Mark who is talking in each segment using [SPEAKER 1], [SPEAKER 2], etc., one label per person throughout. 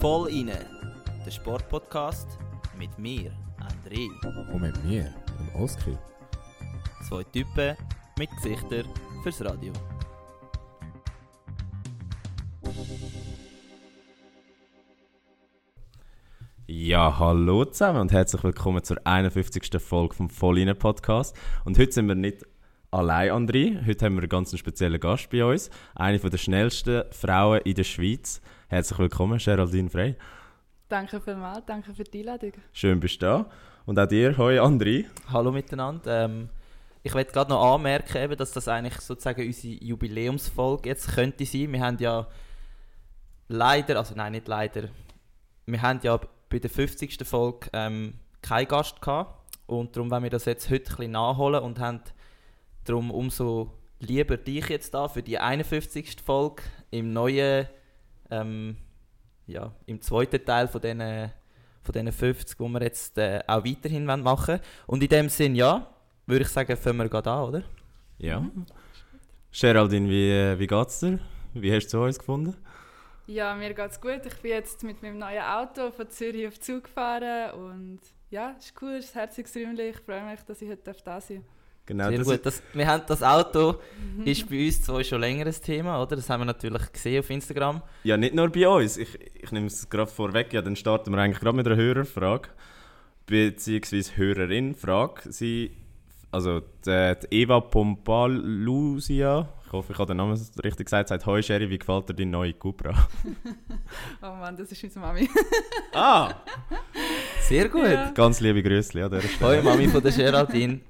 [SPEAKER 1] Voll inne, der Sportpodcast mit mir, André.
[SPEAKER 2] Und mit mir, dem Oskar.
[SPEAKER 1] Zwei Typen mit Gesichtern fürs Radio.
[SPEAKER 2] Ja, hallo zusammen und herzlich willkommen zur 51. Folge vom Volline Podcast. Und heute sind wir nicht allein, André. Heute haben wir einen ganz speziellen Gast bei uns. Eine der schnellsten Frauen in der Schweiz. Herzlich willkommen, Geraldine Frey.
[SPEAKER 3] Danke vielmals, danke für die Einladung.
[SPEAKER 2] Schön bist du da. Und auch dir, hoi André.
[SPEAKER 1] Hallo miteinander. Ähm, ich möchte gerade noch anmerken, eben, dass das eigentlich sozusagen unsere Jubiläumsfolge jetzt könnte sein. Wir haben ja leider, also nein, nicht leider, wir haben ja bei der 50. Folge ähm, keinen Gast gehabt. Und darum wollen wir das jetzt heute ein bisschen nachholen und haben darum umso lieber dich jetzt da für die 51. Folge im neuen, ähm, ja, im zweiten Teil von diesen, von diesen 50, die wir jetzt äh, auch weiterhin machen wollen. Und in dem Sinn, ja, würde ich sagen, fangen wir gerade an, oder?
[SPEAKER 2] Ja. Geraldine, wie, äh, wie geht's dir? Wie hast du uns gefunden?
[SPEAKER 3] Ja, mir geht's gut. Ich bin jetzt mit meinem neuen Auto von Zürich auf Zug gefahren und ja, es ist cool, es ist Räumchen. Ich freue mich, dass ich heute da sein darf.
[SPEAKER 2] Genau,
[SPEAKER 1] Sehr
[SPEAKER 2] das
[SPEAKER 1] gut. Das, wir haben das Auto ist bei uns zwar schon länger ein Thema, oder? Das haben wir natürlich gesehen auf Instagram.
[SPEAKER 2] Ja, nicht nur bei uns. Ich, ich nehme es gerade vorweg. Ja, dann starten wir eigentlich gerade mit einer Hörerfrage. Beziehungsweise Hörerin-Frage. Sie, also die, die Eva Pompalusia, ich hoffe, ich habe den Namen richtig gesagt, sagt «Hoi Sherry, wie gefällt dir deine neue Cupra?»
[SPEAKER 3] Oh Mann, das ist unsere Mami.
[SPEAKER 2] Ah!
[SPEAKER 1] Sehr gut.
[SPEAKER 3] Ja.
[SPEAKER 2] Ganz liebe Grüße an dieser Stelle.
[SPEAKER 1] Hoi Mami von der Geraldine.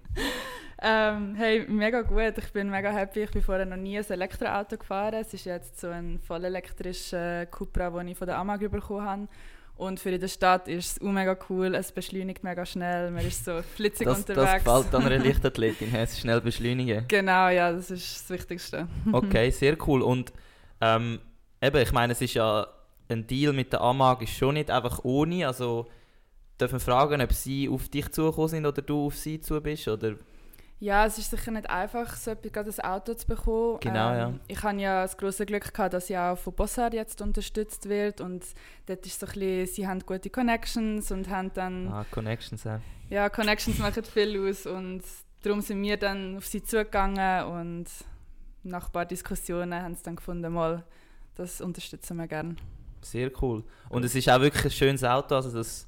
[SPEAKER 3] Ähm, hey, mega gut. Ich bin mega happy. Ich bin vorher noch nie ein Elektroauto gefahren. Es ist jetzt so ein voll elektrischer Cupra, den ich von der Amag bekommen habe. Und für in der Stadt ist es auch mega cool. Es beschleunigt mega schnell. Man ist so flitzig
[SPEAKER 1] Das, das
[SPEAKER 3] unterwegs.
[SPEAKER 1] gefällt an einer Leichtathletin, he? schnell beschleunigen.
[SPEAKER 3] Genau, ja, das ist das Wichtigste.
[SPEAKER 1] Okay, sehr cool. Und ähm, eben, ich meine, es ist ja ein Deal mit der Amag ist schon nicht einfach ohne. Also dürfen fragen, ob sie auf dich zugekommen sind oder du auf sie zu bist? Oder?
[SPEAKER 3] Ja, es ist sicher nicht einfach, so etwas, gerade ein Auto zu bekommen.
[SPEAKER 1] Genau, ja.
[SPEAKER 3] Ich habe ja das große Glück gehabt, dass ich auch von Bossard jetzt unterstützt wird und dort ist so ein bisschen, sie haben gute Connections und haben dann,
[SPEAKER 1] Ah, Connections, ja.
[SPEAKER 3] ja, Connections machen viel aus und darum sind wir dann auf sie zugegangen und nach ein paar Diskussionen haben sie dann gefunden, mal, das unterstützen wir gerne.
[SPEAKER 1] Sehr cool. Und es ist auch wirklich ein schönes Auto. Also das,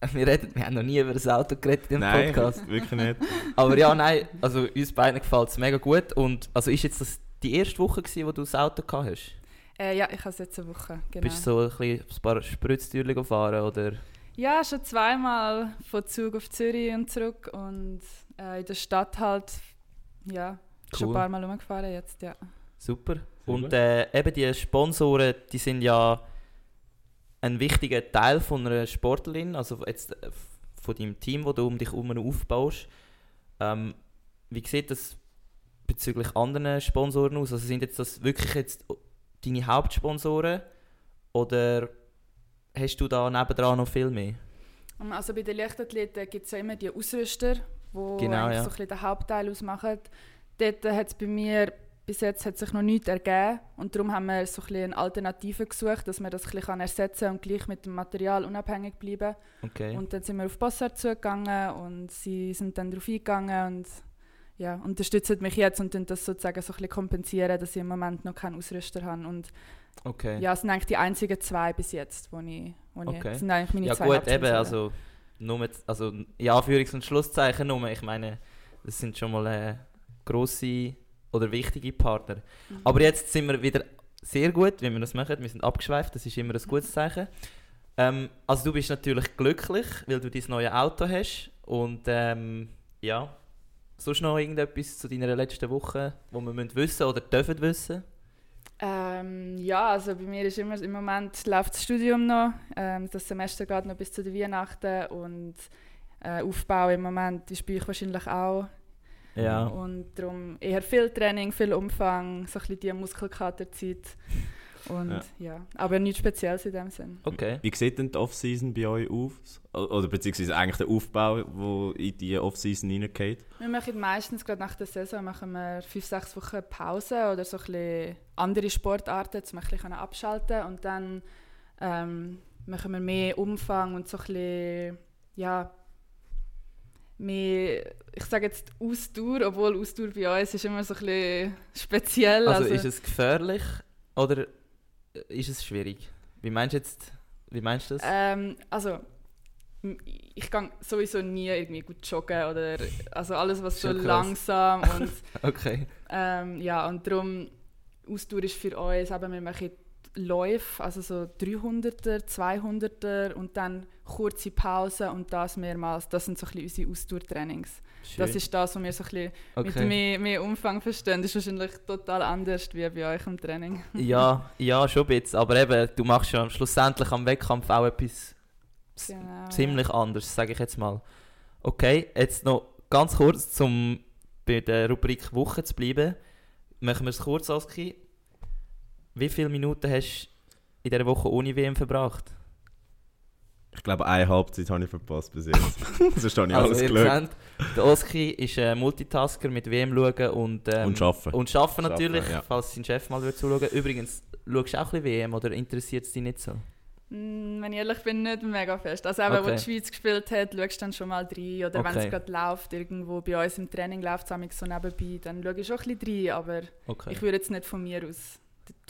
[SPEAKER 1] wir, reden, wir haben noch nie über ein Auto geredet im
[SPEAKER 2] Nein,
[SPEAKER 1] Podcast.
[SPEAKER 2] wirklich nicht.
[SPEAKER 1] Aber ja, nein, also uns beiden gefällt es mega gut. Und also ist jetzt das die erste Woche, gewesen, wo du das Auto gehabt hast?
[SPEAKER 3] Äh, ja, ich habe es jetzt eine Woche, genau.
[SPEAKER 1] Bist du so ein, bisschen ein paar Spritztürchen gefahren oder?
[SPEAKER 3] Ja, schon zweimal von Zug auf Zürich und zurück und äh, in der Stadt halt, ja, schon
[SPEAKER 1] Cool.
[SPEAKER 3] ein paar Mal rumgefahren jetzt, ja.
[SPEAKER 1] Super. Und äh, eben die Sponsoren, die sind ja ein wichtiger Teil von einer Sportlerin, also jetzt äh, von deinem Team, das du um dich herum aufbaust. Ähm, wie sieht das bezüglich anderen Sponsoren aus? Also sind jetzt das wirklich jetzt deine Hauptsponsoren oder hast du da nebendran noch viel mehr?
[SPEAKER 3] Um, Also bei den Leichtathleten gibt es ja immer die Ausrüster, die
[SPEAKER 1] Genau, ja.
[SPEAKER 3] so ein bisschen den Hauptteil ausmachen. Dort hat es bei mir bis jetzt hat sich noch nichts ergeben und darum haben wir so ein eine Alternative gesucht, dass man das ein bisschen ersetzen kann und gleich mit dem Material unabhängig bleiben.
[SPEAKER 1] Okay.
[SPEAKER 3] Und dann sind wir auf Bossart zugegangen und sie sind dann darauf eingegangen und ja, unterstützen mich jetzt und das sozusagen so ein bisschen kompensieren, dass ich im Moment noch keinen Ausrüster habe. Und
[SPEAKER 1] okay.
[SPEAKER 3] ja, es sind eigentlich die einzigen zwei bis jetzt, wo ich, wo
[SPEAKER 1] Okay.
[SPEAKER 3] ich das sind eigentlich meine
[SPEAKER 1] Ja
[SPEAKER 3] zwei
[SPEAKER 1] gut, eben, also, nur mit, also in Anführungs- und Schlusszeichen nur, ich meine, das sind schon mal äh, grosse oder wichtige Partner.
[SPEAKER 3] Mhm.
[SPEAKER 1] Aber jetzt sind wir wieder sehr gut, wie wir das machen, wir sind abgeschweift, das ist immer ein gutes Zeichen. Ähm, also du bist natürlich glücklich, weil du dein neues Auto hast und ähm, ja, sonst noch irgendetwas zu deiner letzten Woche, wo wir müssen wissen oder dürfen wissen?
[SPEAKER 3] Ähm, ja, also bei mir ist immer im Moment läuft das Studium noch. Ähm, das Semester geht noch bis zu den Weihnachten und äh, Aufbau im Moment ist bei euch wahrscheinlich auch.
[SPEAKER 1] Ja.
[SPEAKER 3] Und darum eher viel Training, viel Umfang, so ein bisschen die Muskelkaterzeit. Und
[SPEAKER 2] Ja.
[SPEAKER 3] ja. aber nichts Spezielles in dem Sinn.
[SPEAKER 1] Okay.
[SPEAKER 2] Wie sieht denn die Off-Season bei euch aus? Oder beziehungsweise eigentlich der Aufbau, der in die Off-Season reingeht?
[SPEAKER 3] Wir machen meistens gerade nach der Saison machen wir fünf, sechs Wochen Pause oder so ein bisschen andere Sportarten, um ein bisschen abschalten und dann ähm, machen wir mehr Umfang und so ein bisschen, ja, mehr, ich sage jetzt Ausdauer, obwohl Ausdauer bei uns ist immer so ein bisschen speziell.
[SPEAKER 1] Also, ist es gefährlich oder ist es schwierig? Wie meinst du jetzt? Wie meinst du das?
[SPEAKER 3] Ähm, also, ich gehe sowieso nie irgendwie gut joggen oder also alles, was so langsam und
[SPEAKER 1] Okay.
[SPEAKER 3] ähm, ja, und darum Ausdauer ist für uns, eben, wir machen Läufe, also so 300er, 200er und dann kurze Pause und das mehrmals. Das sind so ein bisschen unsere Ausdauertrainings. Das
[SPEAKER 1] Schön.
[SPEAKER 3] ist das, was wir so ein bisschen mit
[SPEAKER 1] okay.
[SPEAKER 3] mehr, mehr Umfang verstehen. Das ist wahrscheinlich total anders wie bei euch im Training.
[SPEAKER 1] ja, ja, schon ein bisschen. Aber eben, du machst ja schlussendlich am Wettkampf auch etwas
[SPEAKER 3] Genau,
[SPEAKER 1] ziemlich anders, sage ich jetzt mal. Okay, jetzt noch ganz kurz, um bei der Rubrik Woche zu bleiben. Machen wir es kurz, Oski. Wie viele Minuten hast du in dieser Woche ohne WM verbracht?
[SPEAKER 2] Ich glaube, eine Halbzeit habe ich verpasst bis jetzt. Sonst habe ich alles
[SPEAKER 1] Also,
[SPEAKER 2] geschaut.
[SPEAKER 1] seht, der Oski ist ein Multitasker mit WM schauen und, ähm,
[SPEAKER 2] Und arbeiten.
[SPEAKER 1] Und arbeiten natürlich,
[SPEAKER 2] Arbeiten, ja.
[SPEAKER 1] falls sein Chef mal würde zuschauen. Übrigens, schaust du auch ein bisschen WM oder interessiert es dich nicht so?
[SPEAKER 3] Mm, Wenn ich ehrlich bin, nicht mega fest. Also eben,
[SPEAKER 1] Okay.
[SPEAKER 3] wo die Schweiz gespielt hat, schaust du dann schon mal rein. Oder wenn
[SPEAKER 1] Okay.
[SPEAKER 3] es gerade läuft, irgendwo bei uns im Training läuft es so nebenbei, dann schaue ich schon ein bisschen rein. Aber
[SPEAKER 1] Okay.
[SPEAKER 3] ich würde jetzt nicht von mir aus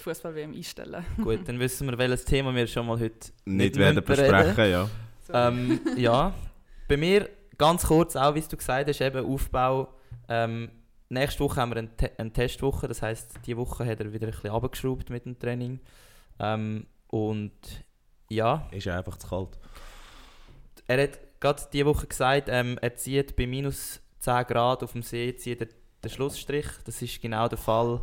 [SPEAKER 3] die Fußball-WM einstellen.
[SPEAKER 1] Gut, dann wissen wir, welches Thema wir schon mal heute
[SPEAKER 2] Nicht
[SPEAKER 1] müssen
[SPEAKER 2] werden besprechen, ja.
[SPEAKER 1] Ähm, ja, bei mir ganz kurz auch, wie du gesagt hast, eben Aufbau. Ähm, nächste Woche haben wir eine, Te eine Testwoche, das heißt, die Woche hat er wieder ein bisschen runtergeschraubt mit dem Training. Ähm, und ja,
[SPEAKER 2] Ist ja einfach zu kalt.
[SPEAKER 1] er hat gerade diese Woche gesagt, ähm, er zieht bei minus 10 Grad auf dem See zieht er den Schlussstrich. Das ist genau der Fall,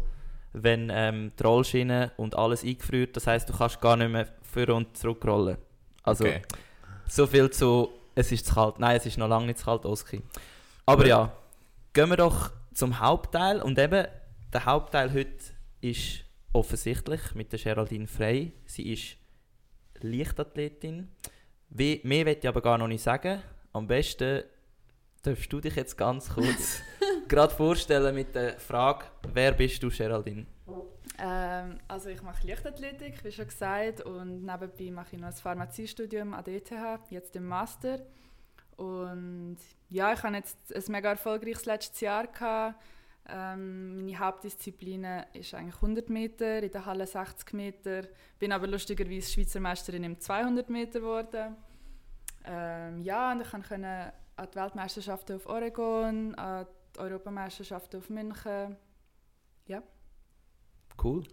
[SPEAKER 1] wenn ähm, die Rollschiene und alles eingefriert. Das heißt, du kannst gar nicht mehr vor und zurückrollen. Also
[SPEAKER 2] Okay.
[SPEAKER 1] so viel zu, es ist zu kalt. Nein, es ist noch lange nicht zu kalt, Oski. Aber ja, gehen wir doch zum Hauptteil. Und eben, der Hauptteil heute ist offensichtlich mit der Geraldine Frey. Sie ist Leichtathletin. Wie, mehr will ich aber gar noch nicht sagen. Am besten darfst du dich jetzt ganz kurz gerade vorstellen mit der Frage, wer bist du, Geraldine?
[SPEAKER 3] Ähm, also ich mache Leichtathletik, wie schon gesagt, und nebenbei mache ich noch ein Pharmaziestudium an der ETH, jetzt im Master. Und ja, ich hatte jetzt ein mega erfolgreiches letztes Jahr. Gehabt. Ähm, meine Hauptdisziplin ist eigentlich 100 Meter, in der Halle 60 Meter. Bin aber lustigerweise Schweizer Meisterin im 200 Meter geworden. Ähm, ja, und ich konnte an die Weltmeisterschaften auf Oregon, an die Europameisterschaften auf München.
[SPEAKER 1] Cool.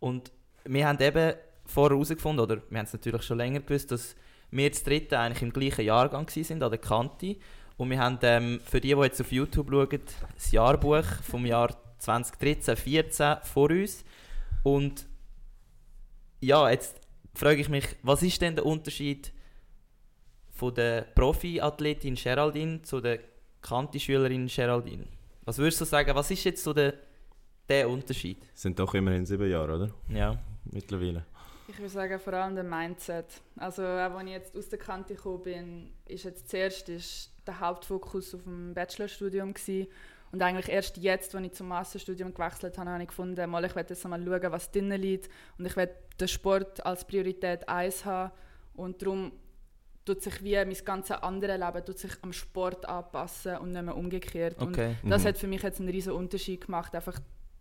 [SPEAKER 1] Und wir haben eben vorher herausgefunden, oder wir haben es natürlich schon länger gewusst, dass wir das dritte eigentlich im gleichen Jahrgang waren, an der Kante. Und wir haben ähm, für die, die jetzt auf YouTube schauen, das Jahrbuch vom Jahr 2013, 14 vor uns. Und ja, jetzt frage ich mich, was ist denn der Unterschied von der Profi-Athletin Geraldine zu der Kanti-Schülerin Geraldine? Was würdest du sagen, was ist jetzt so der, der Unterschied?
[SPEAKER 2] Sind doch immerhin sieben Jahre, oder?
[SPEAKER 1] Ja.
[SPEAKER 2] Mittlerweile.
[SPEAKER 3] Ich würde sagen, vor allem der Mindset. Also, auch als ich jetzt aus der Kante gekommen bin, ist jetzt zuerst ist der Hauptfokus auf dem Bachelorstudium gewesen. Und eigentlich erst jetzt, als ich zum Masterstudium gewechselt habe, habe ich gefunden, mal, ich werde jetzt mal schauen, was drinnen liegt. Und ich werde den Sport als Priorität 1 haben. Und darum tut sich wie mein ganzes andere Leben tut sich am Sport anpassen und nicht mehr umgekehrt. Und
[SPEAKER 1] Okay.
[SPEAKER 3] das
[SPEAKER 2] Mhm.
[SPEAKER 3] hat für mich jetzt einen riesen Unterschied gemacht, einfach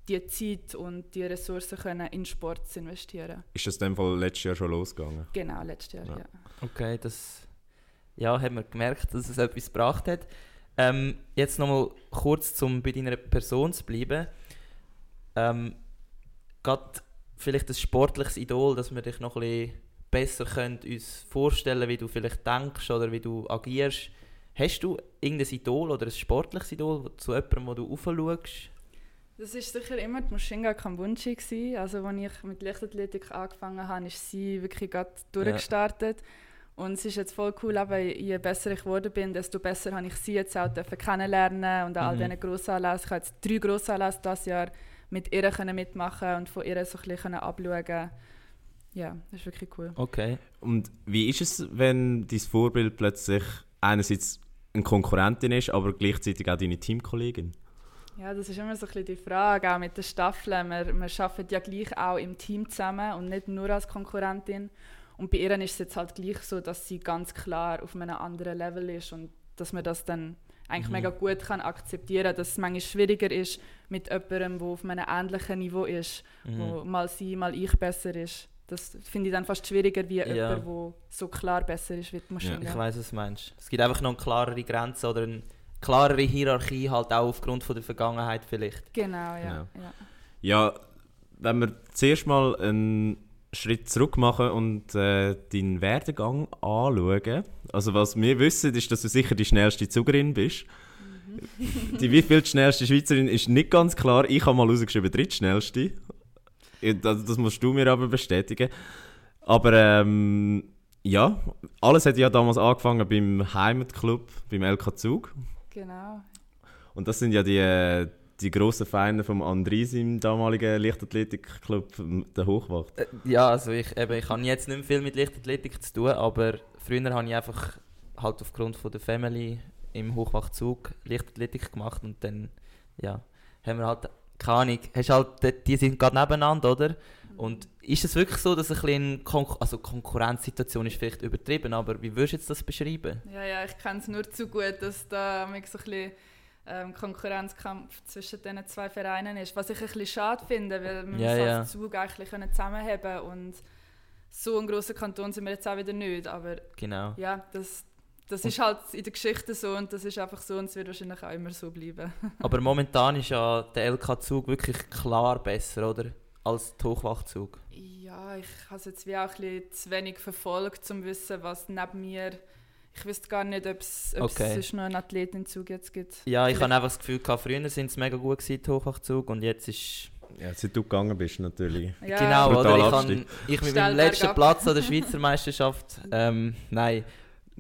[SPEAKER 3] die Zeit und die Ressourcen können in Sport zu investieren.
[SPEAKER 2] Ist das in dem Fall letztes Jahr schon losgegangen?
[SPEAKER 3] Genau, letztes Jahr,
[SPEAKER 2] Ja.
[SPEAKER 3] ja.
[SPEAKER 1] Okay, das ja, haben wir gemerkt, dass es etwas gebracht hat. Ähm, jetzt nochmal kurz, um bei deiner Person zu bleiben. Ähm, Gerade vielleicht ein sportliches Idol, dass wir dich noch ein bisschen besser können uns vorstellen wie du vielleicht denkst oder wie du agierst. Hast du irgendein Idol oder ein sportliches Idol zu jemandem, wo du aufschaust?
[SPEAKER 3] Das war sicher immer die Mushinga Kambunchi. Gewesen. Also, als ich mit Leichtathletik angefangen habe, ist sie wirklich gerade durchgestartet. Und es ist jetzt voll cool, aber je besser ich geworden bin, desto besser habe ich sie jetzt auch kennenlernen und an all
[SPEAKER 1] Mhm.
[SPEAKER 3] diesen Grossanlässen. Ich habe jetzt drei Grossanlässe dieses Jahr mit ihr können mitmachen und von ihr so ein bisschen können abschauen ja, das ist wirklich cool.
[SPEAKER 1] Okay.
[SPEAKER 2] Und wie ist es, wenn dein Vorbild plötzlich einerseits eine Konkurrentin ist, aber gleichzeitig auch deine Teamkollegin?
[SPEAKER 3] Ja, das ist immer so ein bisschen die Frage, auch mit den Staffeln. Wir, wir arbeiten ja gleich auch im Team zusammen und nicht nur als Konkurrentin. Und bei ihr ist es jetzt halt gleich so, dass sie ganz klar auf einem anderen Level ist und dass man das dann eigentlich
[SPEAKER 1] Mhm.
[SPEAKER 3] mega gut kann akzeptieren dass es manchmal schwieriger ist mit jemandem, der auf einem ähnlichen Niveau ist,
[SPEAKER 1] Mhm.
[SPEAKER 3] wo mal sie, mal ich besser ist. Das finde ich dann fast schwieriger wie
[SPEAKER 1] Ja.
[SPEAKER 3] jemand, der so klar besser ist wie die Maschine.
[SPEAKER 1] Ich weiß, was du meinst. Es gibt einfach noch eine klarere Grenze oder eine klarere Hierarchie, halt auch aufgrund von der Vergangenheit vielleicht.
[SPEAKER 3] Genau, ja.
[SPEAKER 2] Ja.
[SPEAKER 3] ja.
[SPEAKER 2] Ja, wenn wir zuerst mal einen Schritt zurück machen und äh, deinen Werdegang anschauen. Also was wir wissen, ist, dass du sicher die schnellste Zugerin bist. Die wie viel schnellste Schweizerin ist nicht ganz klar. Ich habe mal rausgeschrieben, drittschnellste. Das, das musst du mir aber bestätigen. Aber ähm, ja, alles hat ja damals angefangen beim Heimatclub, beim LK Zug.
[SPEAKER 3] Genau.
[SPEAKER 2] Und das sind ja die, die grossen Feinde vom Andris im damaligen Leichtathletikclub, der Hochwacht.
[SPEAKER 1] Äh, Ja, also ich, eben, ich habe jetzt nicht mehr viel mit Leichtathletik zu tun, aber früher habe ich einfach halt aufgrund von der Family im Hochwachzug Leichtathletik gemacht und dann, ja, haben wir halt, keine Ahnung, hast halt, die- sind gerade nebeneinander, oder? Und ist es wirklich so, dass ein bisschen Konkur also Konkurrenzsituation ist vielleicht übertrieben, aber wie würdest du jetzt das beschreiben?
[SPEAKER 3] Ja, ja, ich kenne es nur zu gut, dass da so ein bisschen ähm, Konkurrenzkampf zwischen diesen zwei Vereinen ist. Was ich ein bisschen schade finde, weil wir
[SPEAKER 1] Ja,
[SPEAKER 3] uns
[SPEAKER 1] ja.
[SPEAKER 3] als Zug eigentlich können und so ein grosser Kanton sind wir jetzt auch wieder nicht. Aber
[SPEAKER 1] Genau.
[SPEAKER 3] ja, das, das
[SPEAKER 1] Und-
[SPEAKER 3] ist halt in der Geschichte so und das ist einfach so und es wird wahrscheinlich auch immer so bleiben.
[SPEAKER 1] Aber momentan ist ja der LK-Zug wirklich klar besser, oder? Als der Hochwachzug.
[SPEAKER 3] Ja, ich habe es jetzt wie auch ein bisschen zu wenig verfolgt, um zu wissen, was neben mir... Ich wüsste gar nicht, ob es ob
[SPEAKER 1] Okay.
[SPEAKER 3] noch einen Athletenzug jetzt gibt.
[SPEAKER 1] Ja, ich habe einfach das Gefühl, gehabt, früher sind es mega gut gewesen, der Hochwachzug, und jetzt ist
[SPEAKER 2] Ja, seit du gegangen bist natürlich.
[SPEAKER 3] Ja,
[SPEAKER 1] Genau, oder? Ich, kann, ich mit
[SPEAKER 3] Steil
[SPEAKER 1] meinem letzten. Platz an der Schweizer Meisterschaft. Ähm, nein.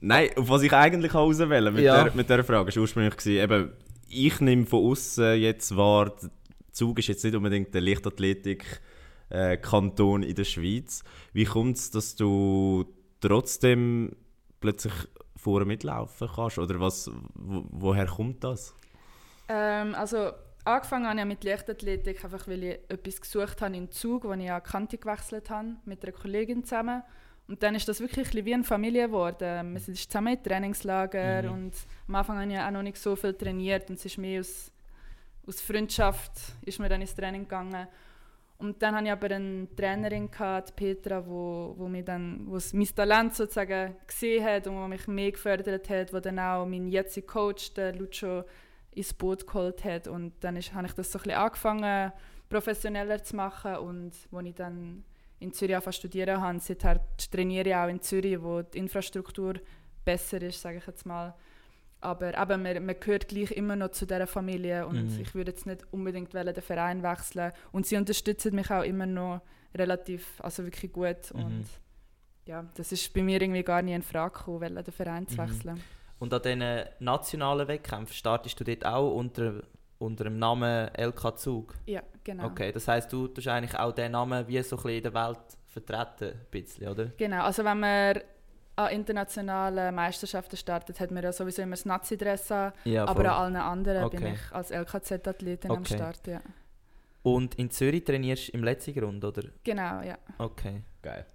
[SPEAKER 2] Nein, auf was ich eigentlich auswählen mit,
[SPEAKER 1] Ja.
[SPEAKER 2] der, mit dieser Frage, war ursprünglich, gewesen, eben, ich nehme von außen jetzt wahr, der Zug ist jetzt nicht unbedingt der Leichtathletik-Kanton in der Schweiz. Wie kommt es, dass du trotzdem plötzlich vorne mitlaufen kannst? Oder was, wo, woher kommt das?
[SPEAKER 3] Ähm, also angefangen habe ich mit Leichtathletik, einfach weil ich etwas gesucht habe im Zug, wo ich an die Kante gewechselt habe, mit einer Kollegin zusammen. Und dann ist das wirklich ein wie eine Familie geworden. Wir sind zusammen in Trainingslager
[SPEAKER 1] Mhm.
[SPEAKER 3] und am Anfang habe ich auch noch nicht so viel trainiert und es ist mehr aus, aus Freundschaft ist mir dann ins Training gegangen. Und dann hatte ich aber eine Trainerin, gehabt, die Petra, wo, wo, mir dann, wo es mein Talent sozusagen gesehen hat und wo mich mehr gefördert hat, wo dann auch mein jetziger Coach, der Lucio, ins Boot geholt hat. Und dann ist, habe ich das so ein bisschen angefangen, professioneller zu machen. Und als ich dann in Zürich angefangen zu studieren habe, seither trainiere ich auch in Zürich, wo die Infrastruktur besser ist, sage ich jetzt mal. Aber eben, man, man gehört gleich immer noch zu dieser Familie und
[SPEAKER 1] Mhm.
[SPEAKER 3] ich würde jetzt nicht unbedingt wollen, den Verein wechseln. Und sie unterstützen mich auch immer noch relativ, also wirklich gut.
[SPEAKER 1] Mhm.
[SPEAKER 3] Und ja, das ist bei mir irgendwie gar nie in Frage gekommen, den Verein zu
[SPEAKER 1] Mhm.
[SPEAKER 3] wechseln.
[SPEAKER 1] Und an diesen nationalen Wettkämpfen startest du dort auch unter, unter dem Namen LK Zug.
[SPEAKER 3] Ja, genau.
[SPEAKER 1] Okay, das heisst, du tust eigentlich auch den Namen wie so ein bisschen in der Welt vertreten, ein bisschen, oder?
[SPEAKER 3] Genau, also wenn man an internationalen Meisterschaften startet, hat man ja sowieso immer das Nazi-Dress an,
[SPEAKER 1] Ja,
[SPEAKER 3] aber an allen anderen bin
[SPEAKER 1] Okay.
[SPEAKER 3] ich als LKZ-Athletin am
[SPEAKER 1] Okay.
[SPEAKER 3] Start. Ja.
[SPEAKER 1] Und in Zürich trainierst du im letzten Grund, oder?
[SPEAKER 3] Genau, ja.
[SPEAKER 1] Okay.
[SPEAKER 2] Geil.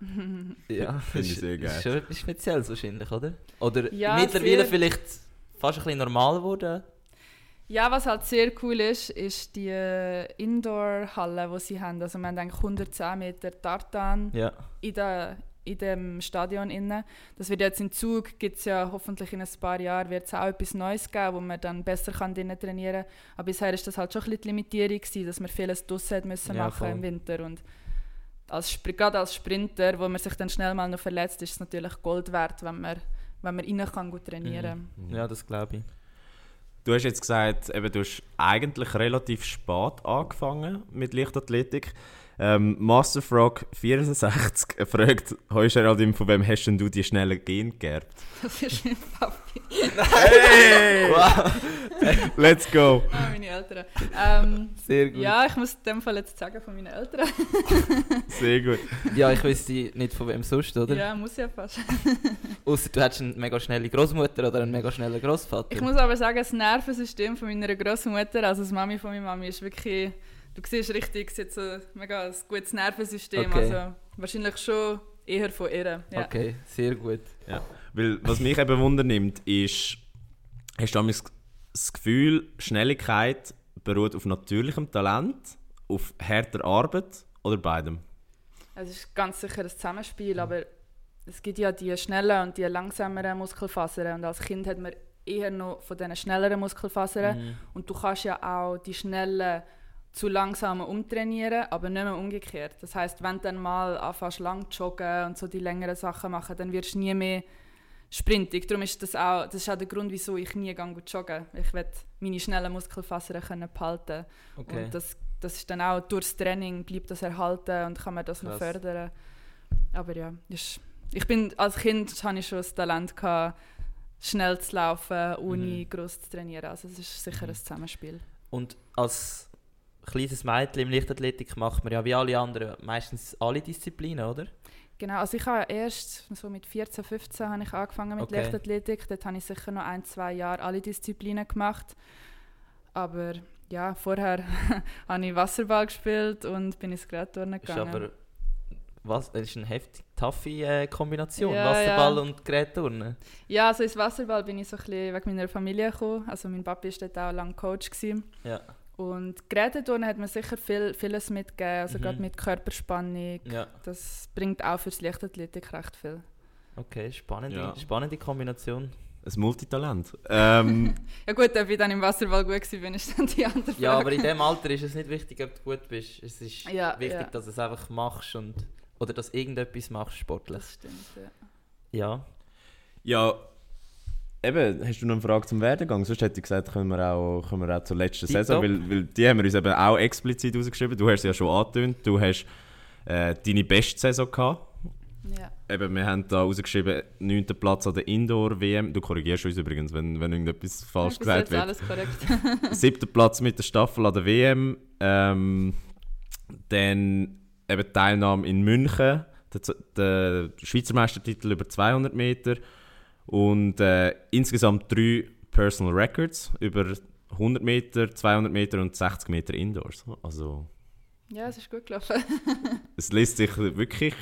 [SPEAKER 1] Ja,
[SPEAKER 2] Finde ich sehr geil.
[SPEAKER 1] Ist schon etwas Spezielles wahrscheinlich, oder? Oder
[SPEAKER 3] Ja,
[SPEAKER 1] mittlerweile vielleicht fast ein bisschen normal geworden?
[SPEAKER 3] Ja, was halt sehr cool ist, ist die Indoor-Halle, die sie haben. Also wir haben eigentlich 110 Meter Tartan
[SPEAKER 1] Ja.
[SPEAKER 3] in, der, in dem Stadion inne. Das wird jetzt in Zug, gibt es ja hoffentlich in ein paar Jahren, wird es auch etwas Neues geben, wo man dann besser kann drinnen trainieren kann. Aber bisher ist das halt schon ein bisschen die Limitierung gewesen, dass man vieles draussen müssen
[SPEAKER 1] Ja,
[SPEAKER 3] machen
[SPEAKER 1] voll.
[SPEAKER 3] im Winter. Und als, gerade als Sprinter, wo man sich dann schnell mal noch verletzt, ist es natürlich Gold wert, wenn man, wenn man rein kann gut trainieren
[SPEAKER 1] Ja, das glaube ich.
[SPEAKER 2] Du hast jetzt gesagt, eben, du hast eigentlich relativ spät angefangen mit Leichtathletik. Ähm, Masterfrog 64 fragt, «Hoi Geraldine, von wem hast denn du die schnellen Gene geerbt?»
[SPEAKER 3] Das ist mein Papi.
[SPEAKER 2] Hey!
[SPEAKER 1] Wow,
[SPEAKER 2] Let's go.
[SPEAKER 3] Ah, meine Eltern. Ähm,
[SPEAKER 1] Sehr gut.
[SPEAKER 3] ja, ich muss in dem Fall jetzt sagen von meinen Eltern.
[SPEAKER 2] Sehr gut.
[SPEAKER 1] Ja, ich wüsste nicht von wem sonst, oder?
[SPEAKER 3] Ja, muss ja fast.
[SPEAKER 1] Außer du hättest eine mega schnelle Großmutter oder einen mega schnellen Großvater.
[SPEAKER 3] Ich muss aber sagen, das Nervensystem von meiner Großmutter, also das Mami von meiner Mami, ist wirklich. Du siehst richtig, sie hat so ein mega ein gutes Nervensystem.
[SPEAKER 1] Okay.
[SPEAKER 3] Also wahrscheinlich schon eher von ihr. Ja.
[SPEAKER 1] Okay, sehr gut.
[SPEAKER 2] Weil, was mich eben wundernimmt, ist, hast du damals das Gefühl, Schnelligkeit beruht auf natürlichem Talent, auf harter Arbeit oder beidem?
[SPEAKER 3] Es ist ganz sicher ein Zusammenspiel, aber es gibt ja die schnellen und die langsameren Muskelfasern und als Kind hat man eher noch von diesen schnelleren Muskelfasern
[SPEAKER 1] Mhm.
[SPEAKER 3] und du kannst ja auch die schnellen zu langsamen umtrainieren, aber nicht mehr umgekehrt. Das heißt, wenn du dann mal anfängst lang zu joggen und so die längeren Sachen machen, dann wirst du nie mehr sprintig. Darum ist das auch, das ist auch der Grund, wieso ich nie gehe joggen. Ich will meine schnellen Muskelfasern können behalten.
[SPEAKER 1] Okay.
[SPEAKER 3] Und das, das ist dann auch durchs Training bleibt das erhalten und kann man das noch
[SPEAKER 1] Krass.
[SPEAKER 3] fördern. Aber ja, ist, ich bin, als Kind hatte ich schon das Talent, gehabt, schnell zu laufen, ohne
[SPEAKER 1] Mhm.
[SPEAKER 3] groß zu trainieren. Also es ist sicher ein Zusammenspiel.
[SPEAKER 1] Und als kleines Mädchen im Leichtathletik macht man ja wie alle anderen meistens alle Disziplinen, oder?
[SPEAKER 3] Genau, also ich habe erst so mit 14, 15 habe ich angefangen mit
[SPEAKER 1] Okay.
[SPEAKER 3] Leichtathletik. Dort habe ich sicher noch ein, zwei Jahre alle Disziplinen gemacht. Aber ja, vorher habe ich Wasserball gespielt und bin ins Gerätturnen
[SPEAKER 1] Ist
[SPEAKER 3] gegangen.
[SPEAKER 1] aber was, das ist eine heftig taffe äh, Kombination,
[SPEAKER 3] Ja,
[SPEAKER 1] Wasserball
[SPEAKER 3] ja.
[SPEAKER 1] und Gerätturnen.
[SPEAKER 3] Ja, also ins Wasserball bin ich so ein bisschen wegen meiner Familie gekommen. Also mein Papa war dort auch lange Coach. Gewesen.
[SPEAKER 1] Ja,
[SPEAKER 3] Und Geräteturnen hat mir sicher viel, vieles mitgegeben, also
[SPEAKER 1] Mhm.
[SPEAKER 3] gerade mit Körperspannung.
[SPEAKER 1] ja.
[SPEAKER 3] Das bringt auch fürs Leichtathletik recht viel.
[SPEAKER 1] Okay, spannende,
[SPEAKER 2] Ja.
[SPEAKER 1] spannende Kombination.
[SPEAKER 2] Ein Multitalent. ähm,
[SPEAKER 3] Ja gut, ob ich dann im Wasserball gut war, bin, ist dann die andere Frage.
[SPEAKER 1] Ja, aber in dem Alter ist es nicht wichtig, ob du gut bist. Es ist
[SPEAKER 3] Ja,
[SPEAKER 1] wichtig,
[SPEAKER 3] ja.
[SPEAKER 1] dass du es einfach machst und oder dass du irgendetwas machst sportlich.
[SPEAKER 3] Das stimmt, ja.
[SPEAKER 1] Ja.
[SPEAKER 2] ja, eben, hast du noch eine Frage zum Werdegang? Sonst hätte ich gesagt, können wir auch, können wir auch zur letzten Saison,
[SPEAKER 1] Tipptopp.
[SPEAKER 2] weil, weil die haben wir uns eben auch explizit rausgeschrieben. Du hast es ja schon angetönt. Du hast äh, deine beste Saison gehabt.
[SPEAKER 3] ja.
[SPEAKER 2] Eben, wir haben da rausgeschrieben, 9. Platz an der Indoor-WM. Du korrigierst uns übrigens, wenn, wenn irgendetwas falsch gesagt wird.
[SPEAKER 3] alles korrekt.
[SPEAKER 2] Siebter Platz mit der Staffel an der WM. Ähm, dann eben Teilnahme in München, der, der Schweizer Meistertitel über 200 Meter und äh, insgesamt drei Personal Records über 100 Meter, 200 Meter und 60 Meter Indoors. Also
[SPEAKER 3] ja, es ist gut gelaufen.
[SPEAKER 2] es liest sich wirklich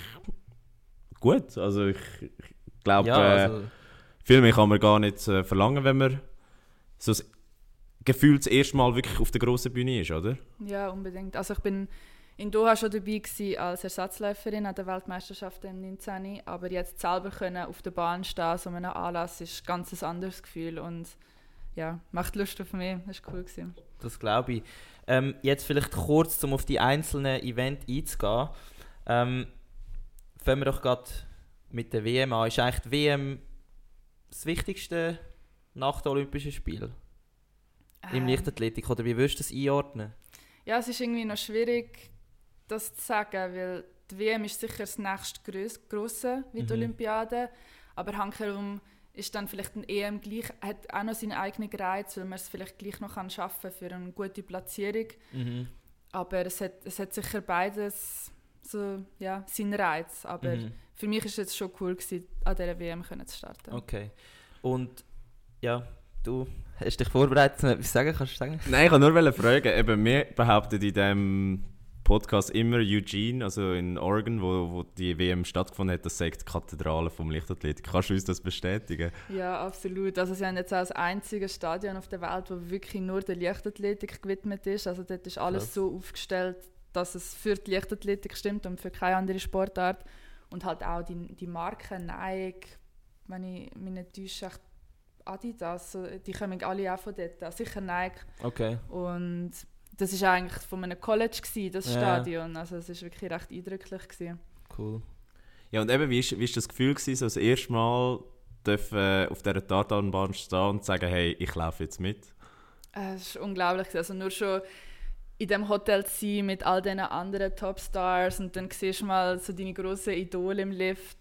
[SPEAKER 2] gut. Also ich, ich glaube,
[SPEAKER 1] ja,
[SPEAKER 2] äh,
[SPEAKER 1] also,
[SPEAKER 2] viel mehr kann man gar nicht äh, verlangen, wenn man so das Gefühl das erste Mal wirklich auf der grossen Bühne ist, oder?
[SPEAKER 3] ja, unbedingt. Also ich bin in Doha schon dabei gewesen als Ersatzläuferin an der Weltmeisterschaft im 19. Aber jetzt selber können auf der Bahn stehen, so einem Anlass, ist ein ganz anderes Gefühl und ja, macht Lust auf mehr. Das war cool. Gewesen.
[SPEAKER 1] das glaube ich. Ähm, jetzt vielleicht kurz, um auf die einzelnen Events einzugehen. Ähm, fangen wir doch gerade mit der WM an. Ist eigentlich die WM das Wichtigste nach den Olympischen Spielen im
[SPEAKER 3] Ähm,
[SPEAKER 1] Leichtathletik? Oder wie würdest du das einordnen?
[SPEAKER 3] Ja, es ist irgendwie noch schwierig, das zu sagen, weil die WM ist sicher das nächste grosse wie die
[SPEAKER 1] Mhm.
[SPEAKER 3] Olympiade, aber hankerum ist dann vielleicht ein EM gleich, hat auch noch seinen eigenen Reiz, weil man es vielleicht gleich noch kann schaffen für eine gute Platzierung.
[SPEAKER 1] Mhm.
[SPEAKER 3] Aber es hat, es hat sicher beides so, ja, seinen Reiz. Aber
[SPEAKER 1] Mhm.
[SPEAKER 3] für mich war es jetzt schon cool, gewesen, an dieser WM können zu starten.
[SPEAKER 1] Okay. Und ja, du hast dich vorbereitet, etwas sagen? Kannst du sagen?
[SPEAKER 2] Nein, ich wollte nur fragen. Eben, wir behaupten in diesem Podcast immer Eugene, also in Oregon, wo, wo die WM stattgefunden hat, das sagt die Kathedrale vom Leichtathletik. Kannst du uns das bestätigen?
[SPEAKER 3] Ja, absolut. Also sie haben jetzt auch das einzige Stadion auf der Welt, wo wirklich nur der Leichtathletik gewidmet ist. Also dort ist alles
[SPEAKER 1] Krass.
[SPEAKER 3] so aufgestellt, dass es für die Leichtathletik stimmt und für keine andere Sportart. Und halt auch die, die Marke Nike, wenn ich mich nicht täusche, echt Adidas, die kommen alle auch von dort. Also Sicher Nike.
[SPEAKER 1] Okay.
[SPEAKER 3] Und das ist eigentlich von einem College, gewesen, das
[SPEAKER 1] Ja.
[SPEAKER 3] Stadion. Also es ist wirklich recht eindrücklich. Gewesen.
[SPEAKER 1] Cool.
[SPEAKER 2] Ja, und eben, wie ist, wie ist das Gefühl gewesen, so das erste Mal dürfen, äh, auf dieser Tartanbahn stehen und sagen, hey, ich laufe jetzt mit?
[SPEAKER 3] Äh, Es ist unglaublich. gewesen. Also nur schon in dem Hotel zu sein mit all diesen anderen Topstars und dann siehst du mal so deine grossen Idole im Lift.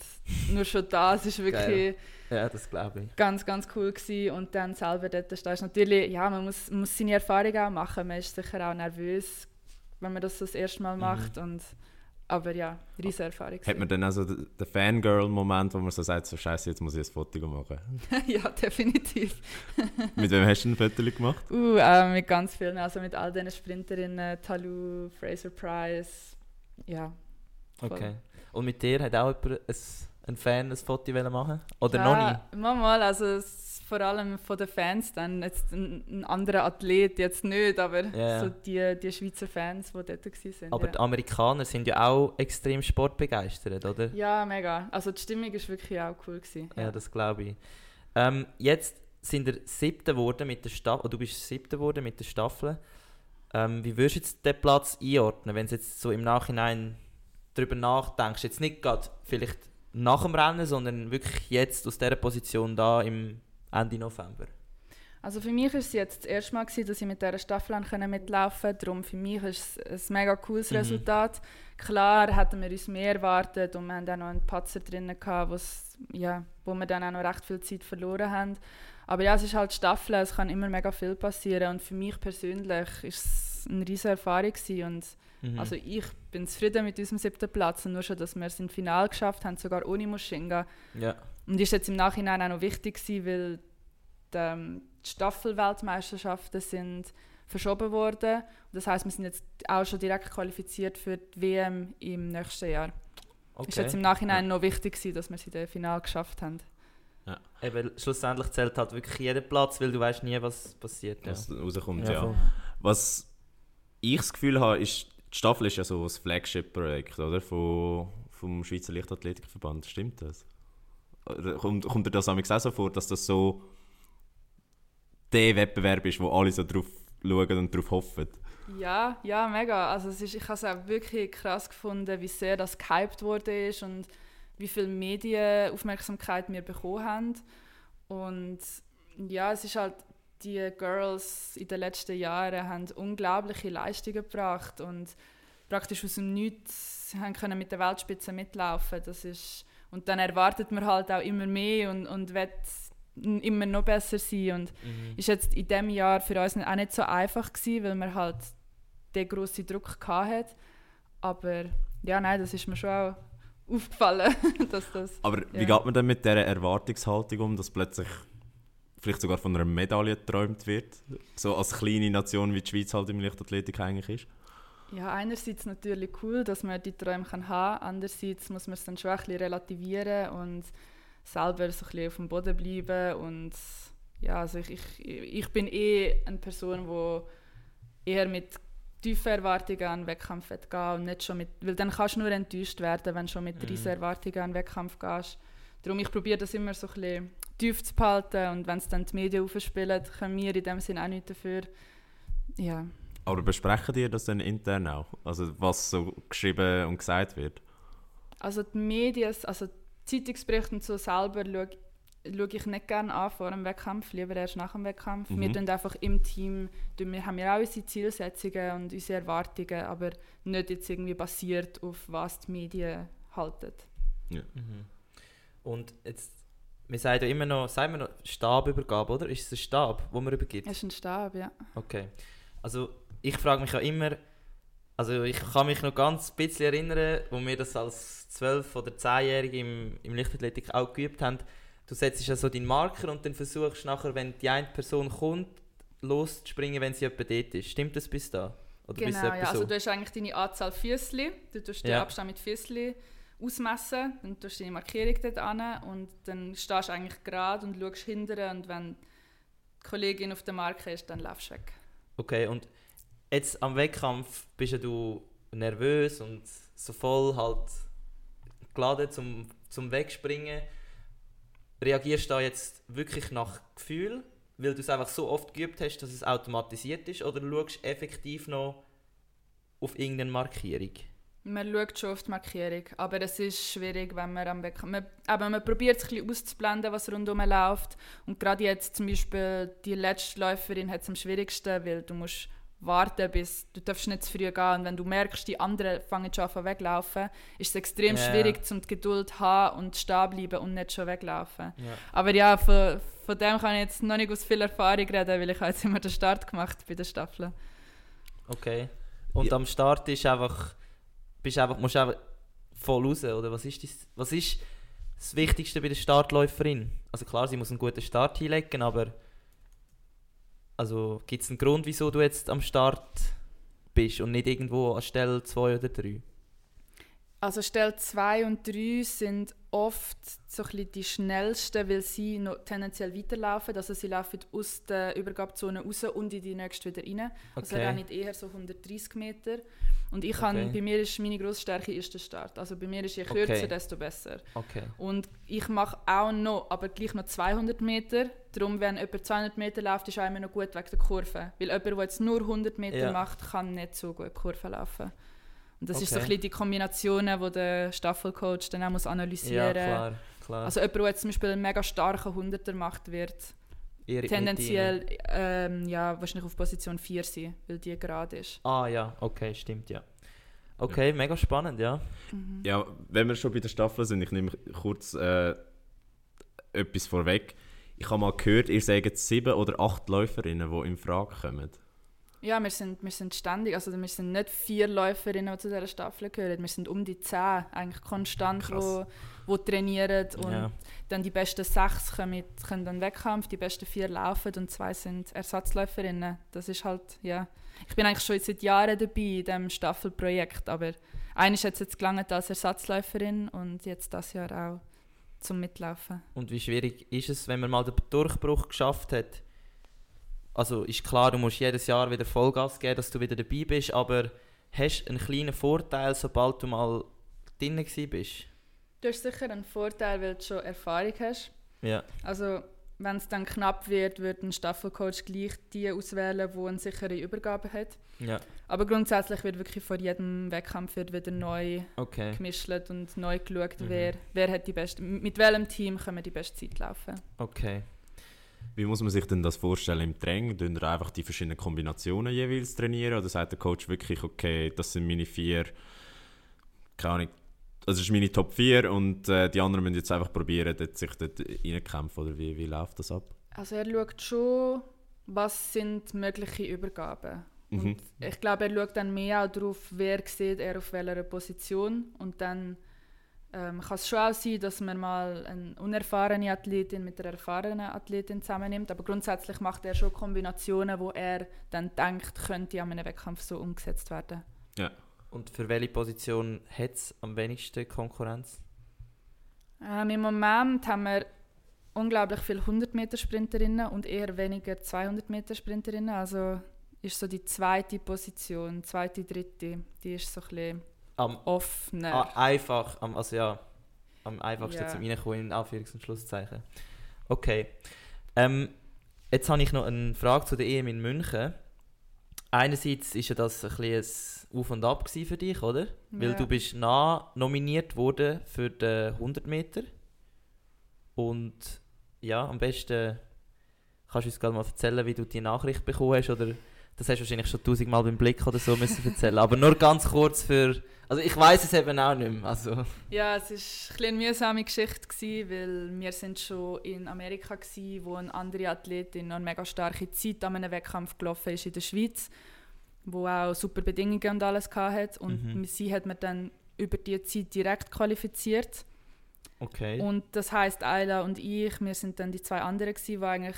[SPEAKER 3] Nur schon das ist wirklich...
[SPEAKER 1] Ja, das glaube ich.
[SPEAKER 3] Ganz, ganz cool gewesen. Und dann selber dort stehst natürlich, ja, man muss, muss seine Erfahrung auch machen. Man ist sicher auch nervös, wenn man das das erste Mal
[SPEAKER 1] Mhm.
[SPEAKER 3] macht. Und, aber ja, riesige Erfahrung.
[SPEAKER 2] Hat man dann also den Fangirl-Moment, wo man so sagt, so scheiße, jetzt muss ich ein Foto machen?
[SPEAKER 3] ja, definitiv.
[SPEAKER 2] Mit wem hast du ein Foto gemacht?
[SPEAKER 3] Uh, äh, mit ganz vielen, also mit all diesen Sprinterinnen, Talou, Fraser Price, ja. voll.
[SPEAKER 1] Okay. Und mit dir hat auch jemand ein, ein Fan ein Foto wollen machen Oder
[SPEAKER 3] ja,
[SPEAKER 1] noch nie?
[SPEAKER 3] Manchmal, also es, vor allem von den Fans dann, jetzt ein, ein anderer Athlet jetzt nicht, aber
[SPEAKER 1] Ja.
[SPEAKER 3] so die, die Schweizer Fans, die dort waren.
[SPEAKER 1] Aber
[SPEAKER 3] ja.
[SPEAKER 1] die Amerikaner sind ja auch extrem sportbegeistert, oder?
[SPEAKER 3] ja, mega. Also die Stimmung war wirklich auch cool. Gewesen.
[SPEAKER 1] Ja, das glaube ich. Ähm, jetzt sind wir siebter geworden mit der Staffel. Du bist siebter geworden mit der Staffel. Ähm, wie würdest du jetzt den Platz einordnen, wenn du jetzt so im Nachhinein darüber nachdenkst? Jetzt nicht gerade vielleicht nach dem Rennen, sondern wirklich jetzt aus dieser Position da im Ende November.
[SPEAKER 3] Also für mich war es jetzt das erste Mal, gewesen, dass ich mit dieser Staffel mitlaufen konnte. Darum für mich ist es ein mega cooles
[SPEAKER 1] Mhm.
[SPEAKER 3] Resultat. Klar hätten wir uns mehr erwartet und wir hatten auch noch einen Patzer drin, gehabt, ja, wo wir dann auch noch recht viel Zeit verloren haben. Aber ja, es ist halt Staffel, es kann immer mega viel passieren und für mich persönlich ist es eine riesige Erfahrung gewesen. und
[SPEAKER 1] Mhm.
[SPEAKER 3] also ich bin zufrieden mit unserem siebten Platz und nur schon, dass wir es im Finale geschafft haben, sogar ohne Muschinga.
[SPEAKER 1] ja.
[SPEAKER 3] Und ist jetzt im Nachhinein auch noch wichtig gewesen, weil die, ähm, die Staffelweltmeisterschaften sind verschoben worden. Und das heißt, wir sind jetzt auch schon direkt qualifiziert für die WM im nächsten Jahr.
[SPEAKER 1] Okay.
[SPEAKER 3] Ist jetzt im Nachhinein noch wichtig gewesen, dass wir sie im Finale geschafft haben.
[SPEAKER 1] Eben, schlussendlich zählt halt wirklich jeder Platz, weil du weißt nie, was passiert. Ja.
[SPEAKER 2] Was rauskommt,
[SPEAKER 1] Ja,
[SPEAKER 2] ja. Was ich das Gefühl habe, ist, die Staffel ist ja so ein Flagship-Projekt, oder? Von, vom Schweizer Leichtathletikverband. Stimmt das? Kommt, kommt dir das auch so vor, dass das so der Wettbewerb ist, wo alle so drauf schauen und drauf hoffen?
[SPEAKER 3] Ja, ja, mega. Also es ist, ich habe es auch wirklich krass gefunden, wie sehr das gehypt wurde ist und wie viel Medienaufmerksamkeit wir bekommen haben. Und ja, es ist halt, die Girls in den letzten Jahren haben unglaubliche Leistungen gebracht und praktisch aus dem Nichts haben können mit der Weltspitze mitlaufen. Das ist, und dann erwartet man halt auch immer mehr und, und will immer noch besser sein. Und
[SPEAKER 1] Mhm.
[SPEAKER 3] ist jetzt in diesem Jahr für uns auch nicht so einfach gewesen, weil wir halt den grossen Druck hatten. Aber ja, nein, das ist mir schon auch aufgefallen, dass das...
[SPEAKER 2] Aber
[SPEAKER 3] Ja.
[SPEAKER 2] wie geht man denn mit dieser Erwartungshaltung um, dass plötzlich vielleicht sogar von einer Medaille geträumt wird? So als kleine Nation wie die Schweiz halt im Leichtathletik eigentlich ist.
[SPEAKER 3] Ja, einerseits natürlich cool, dass man die Träume kann haben kann. Andererseits muss man es dann schon ein bisschen relativieren und selber so ein bisschen auf dem Boden bleiben. Und ja, also ich, ich, ich bin eh eine Person, die eher mit tiefen Erwartungen an den Wettkampf gehen und nicht schon mit, weil dann kannst du nur enttäuscht werden, wenn du schon mit
[SPEAKER 1] Mhm.
[SPEAKER 3] riesen Erwartungen an den Wettkampf gehst. Darum, ich probiere das immer so ein bisschen tief zu behalten und wenn es dann die Medien aufspielen, können wir in dem Sinne auch nichts dafür. Ja.
[SPEAKER 2] Aber besprechen die das dann intern auch? Also was so geschrieben und gesagt wird?
[SPEAKER 3] Also die Medien, also die Zeitungsberichte und so selber schaue, schaue ich nicht gerne an vor dem Wettkampf, lieber erst nach dem Wettkampf.
[SPEAKER 2] Mhm.
[SPEAKER 3] Wir tun einfach im Team, wir haben wir auch unsere Zielsetzungen und unsere Erwartungen, aber nicht jetzt irgendwie basiert auf was die Medien halten.
[SPEAKER 1] Mhm. Und jetzt, wir sagen ja immer noch, sagen wir noch Stabübergabe, oder? Ist es ein Stab, wo man übergibt?
[SPEAKER 3] Es ist ein Stab, ja.
[SPEAKER 1] Okay. Also ich frage mich ja immer, also ich kann mich noch ganz ein bisschen erinnern, wo wir das als 12- oder 10-Jährige im, im Lichtathletik auch geübt haben. Du setzt ja so deinen Marker und dann versuchst nachher, wenn die eine Person kommt, loszuspringen, wenn sie etwa dort ist. Stimmt das bis da? Oder bis
[SPEAKER 3] Genau,
[SPEAKER 1] etwa
[SPEAKER 3] ja. Also
[SPEAKER 1] so?
[SPEAKER 3] du hast eigentlich deine Anzahl Füßli, du tust den
[SPEAKER 1] Ja.
[SPEAKER 3] Abstand mit Füßli ausmessen, dann tust du deine Markierung dort an und dann stehst du eigentlich gerade und schaust hinterher und wenn die Kollegin auf der Marke ist, dann laufst du weg.
[SPEAKER 1] Okay, und jetzt am Wettkampf bist du nervös und so voll halt geladen zum, zum Wegspringen. Reagierst du da jetzt wirklich nach Gefühl, weil du es einfach so oft geübt hast, dass es automatisiert ist, oder schaust du effektiv noch auf irgendeine Markierung?
[SPEAKER 3] Man schaut schon auf die Markierung, aber es ist schwierig, wenn man am Wettkampf... Man, aber man probiert es ein bisschen auszublenden, was rundherum läuft. Und gerade jetzt zum Beispiel die letzte Läuferin hat es am schwierigsten, weil du musst warten, bis du darfst nicht zu früh gehen. Und wenn du merkst, die anderen fangen schon an weglaufen, ist es extrem
[SPEAKER 1] Ja.
[SPEAKER 3] schwierig, zum die Geduld zu haben und stehen bleiben und nicht schon weglaufen.
[SPEAKER 1] Ja.
[SPEAKER 3] Aber ja, von, von dem kann ich jetzt noch nicht aus viel Erfahrung reden, weil ich habe jetzt immer den Start gemacht bei der Staffel.
[SPEAKER 1] Okay. Und
[SPEAKER 2] Ja.
[SPEAKER 1] am Start ist einfach, bist einfach, musst einfach voll raus, oder? Was ist, das, was ist das Wichtigste bei der Startläuferin? Also klar, sie muss einen guten Start hinlegen, aber also gibt es einen Grund, wieso du jetzt am Start bist und nicht irgendwo an Stelle 2 oder 3?
[SPEAKER 3] Also Stelle 2 und 3 sind oft so ein die schnellsten, weil sie noch tendenziell weiterlaufen. Also sie laufen aus der Übergabezone raus und in die nächste wieder rein. Also
[SPEAKER 1] Okay.
[SPEAKER 3] dann nicht eher so 130 Meter. Und ich
[SPEAKER 1] Okay.
[SPEAKER 3] kann, bei mir ist meine grosse Stärke ist der Start. Also bei mir ist je kürzer,
[SPEAKER 1] Okay.
[SPEAKER 3] desto besser.
[SPEAKER 1] Okay.
[SPEAKER 3] Und ich mache auch noch, aber gleich noch 200 Meter. Darum, wenn jemand 200 Meter läuft, ist auch immer noch gut wegen der Kurve. Weil jemand, der jetzt nur 100 Meter
[SPEAKER 1] Ja.
[SPEAKER 3] macht, kann nicht so gut Kurven laufen. Und das ist so
[SPEAKER 1] Okay.
[SPEAKER 3] ein bisschen die Kombinationen, die der Staffelcoach dann auch muss
[SPEAKER 1] Ja,
[SPEAKER 3] analysieren muss.
[SPEAKER 1] klar. klar.
[SPEAKER 3] Also jemand, der jetzt zum Beispiel einen mega starken 100er macht, wird
[SPEAKER 1] Ihr mit
[SPEAKER 3] tendenziell ähm, ja, wahrscheinlich auf Position 4 sein, weil die gerade ist.
[SPEAKER 1] Ah ja, okay, stimmt, ja. Okay, mega spannend, ja.
[SPEAKER 2] Ja, wenn wir schon bei der Staffel sind, ich nehme kurz äh, etwas vorweg. Ich habe mal gehört, ihr sagt sieben oder acht Läuferinnen, die in Frage kommen.
[SPEAKER 3] Ja, wir sind, wir sind ständig, also wir sind nicht vier Läuferinnen, die zu dieser Staffel gehören. Wir sind um die zehn eigentlich konstant,
[SPEAKER 2] Krass.
[SPEAKER 3] wo, wo trainieren und
[SPEAKER 1] ja.
[SPEAKER 3] dann die besten sechs kommen, können dann Wettkampf, die besten vier laufen und zwei sind Ersatzläuferinnen. Das ist halt, ja. Ich bin eigentlich schon seit Jahren dabei in diesem Staffelprojekt, aber eigentlich hat es jetzt gelangt als Ersatzläuferin und jetzt das Jahr auch zum Mitlaufen.
[SPEAKER 1] Und wie schwierig ist es, wenn man mal den Durchbruch geschafft hat? Also ist klar, du musst jedes Jahr wieder Vollgas geben, dass du wieder dabei bist, aber hast du einen kleinen Vorteil, sobald du mal drin bist?
[SPEAKER 3] Du hast sicher einen Vorteil, weil du schon Erfahrung hast.
[SPEAKER 1] Ja.
[SPEAKER 3] Also, wenn es dann knapp wird, wird ein Staffelcoach gleich die auswählen, die eine sichere Übergabe hat.
[SPEAKER 1] Ja,
[SPEAKER 3] Aber grundsätzlich wird wirklich vor jedem Wettkampf wird wieder neu
[SPEAKER 1] okay.
[SPEAKER 3] gemischt und neu geschaut,
[SPEAKER 1] Mhm.
[SPEAKER 3] wer, wer hat die beste, mit welchem Team können wir die beste Zeit laufen.
[SPEAKER 1] Okay.
[SPEAKER 2] Wie muss man sich denn das vorstellen im Training? Tun ihr einfach die verschiedenen Kombinationen jeweils trainieren? Oder sagt der Coach wirklich, okay, das sind meine vier, keine Ahnung, das ist meine Top 4 und äh, die anderen müssen jetzt einfach probieren, dort, sich dort reinkämpfen? Oder wie, wie läuft das ab?
[SPEAKER 3] Also er schaut schon, was sind mögliche Übergaben.
[SPEAKER 2] Mhm.
[SPEAKER 3] Und ich glaube, er schaut dann mehr auch darauf, wer sieht er auf welcher Position. Und dann ähm, kann es schon auch sein, dass man mal eine unerfahrene Athletin mit einer erfahrenen Athletin zusammennimmt. Aber grundsätzlich macht er schon Kombinationen, wo er dann denkt, könnte an einem Wettkampf so umgesetzt werden.
[SPEAKER 2] Ja.
[SPEAKER 1] Und für welche Position hat es am wenigsten Konkurrenz?
[SPEAKER 3] Ähm, Im Moment haben wir unglaublich viele 100-Meter-Sprinterinnen und eher weniger 200-Meter-Sprinterinnen. Also ist so die zweite Position, zweite, dritte, die ist so ein bisschen
[SPEAKER 1] Am
[SPEAKER 3] offener.
[SPEAKER 1] ah, einfach, am, also ja, am einfachsten
[SPEAKER 3] Ja.
[SPEAKER 1] zum Reinkommen, in Anführungs- und Schlusszeichen. Okay. Ähm, jetzt habe ich noch eine Frage zu der EM in München. Einerseits ist ja das ein bisschen ein Auf und Ab für dich, oder? Weil
[SPEAKER 3] Ja.
[SPEAKER 1] du bist nah nominiert worden für den 100 Meter. Und ja, am besten kannst du uns gerade mal erzählen, wie du die Nachricht bekommen hast, oder das hast du wahrscheinlich schon tausendmal beim Blick oder so müssen erzählen. Aber nur ganz kurz für, also ich weiß es eben auch nicht mehr. Also,
[SPEAKER 3] Ja, es war ein eine mühsame Geschichte, gewesen, weil wir sind schon in Amerika waren, wo eine andere Athletin noch eine mega starke Zeit an einem Wettkampf gelaufen ist in der Schweiz, wo auch super Bedingungen und alles hatte. Und
[SPEAKER 1] Mhm.
[SPEAKER 3] sie hat mir dann über diese Zeit direkt qualifiziert.
[SPEAKER 1] okay.
[SPEAKER 3] Und das heißt Ayla und ich, wir sind dann die zwei anderen gewesen, die eigentlich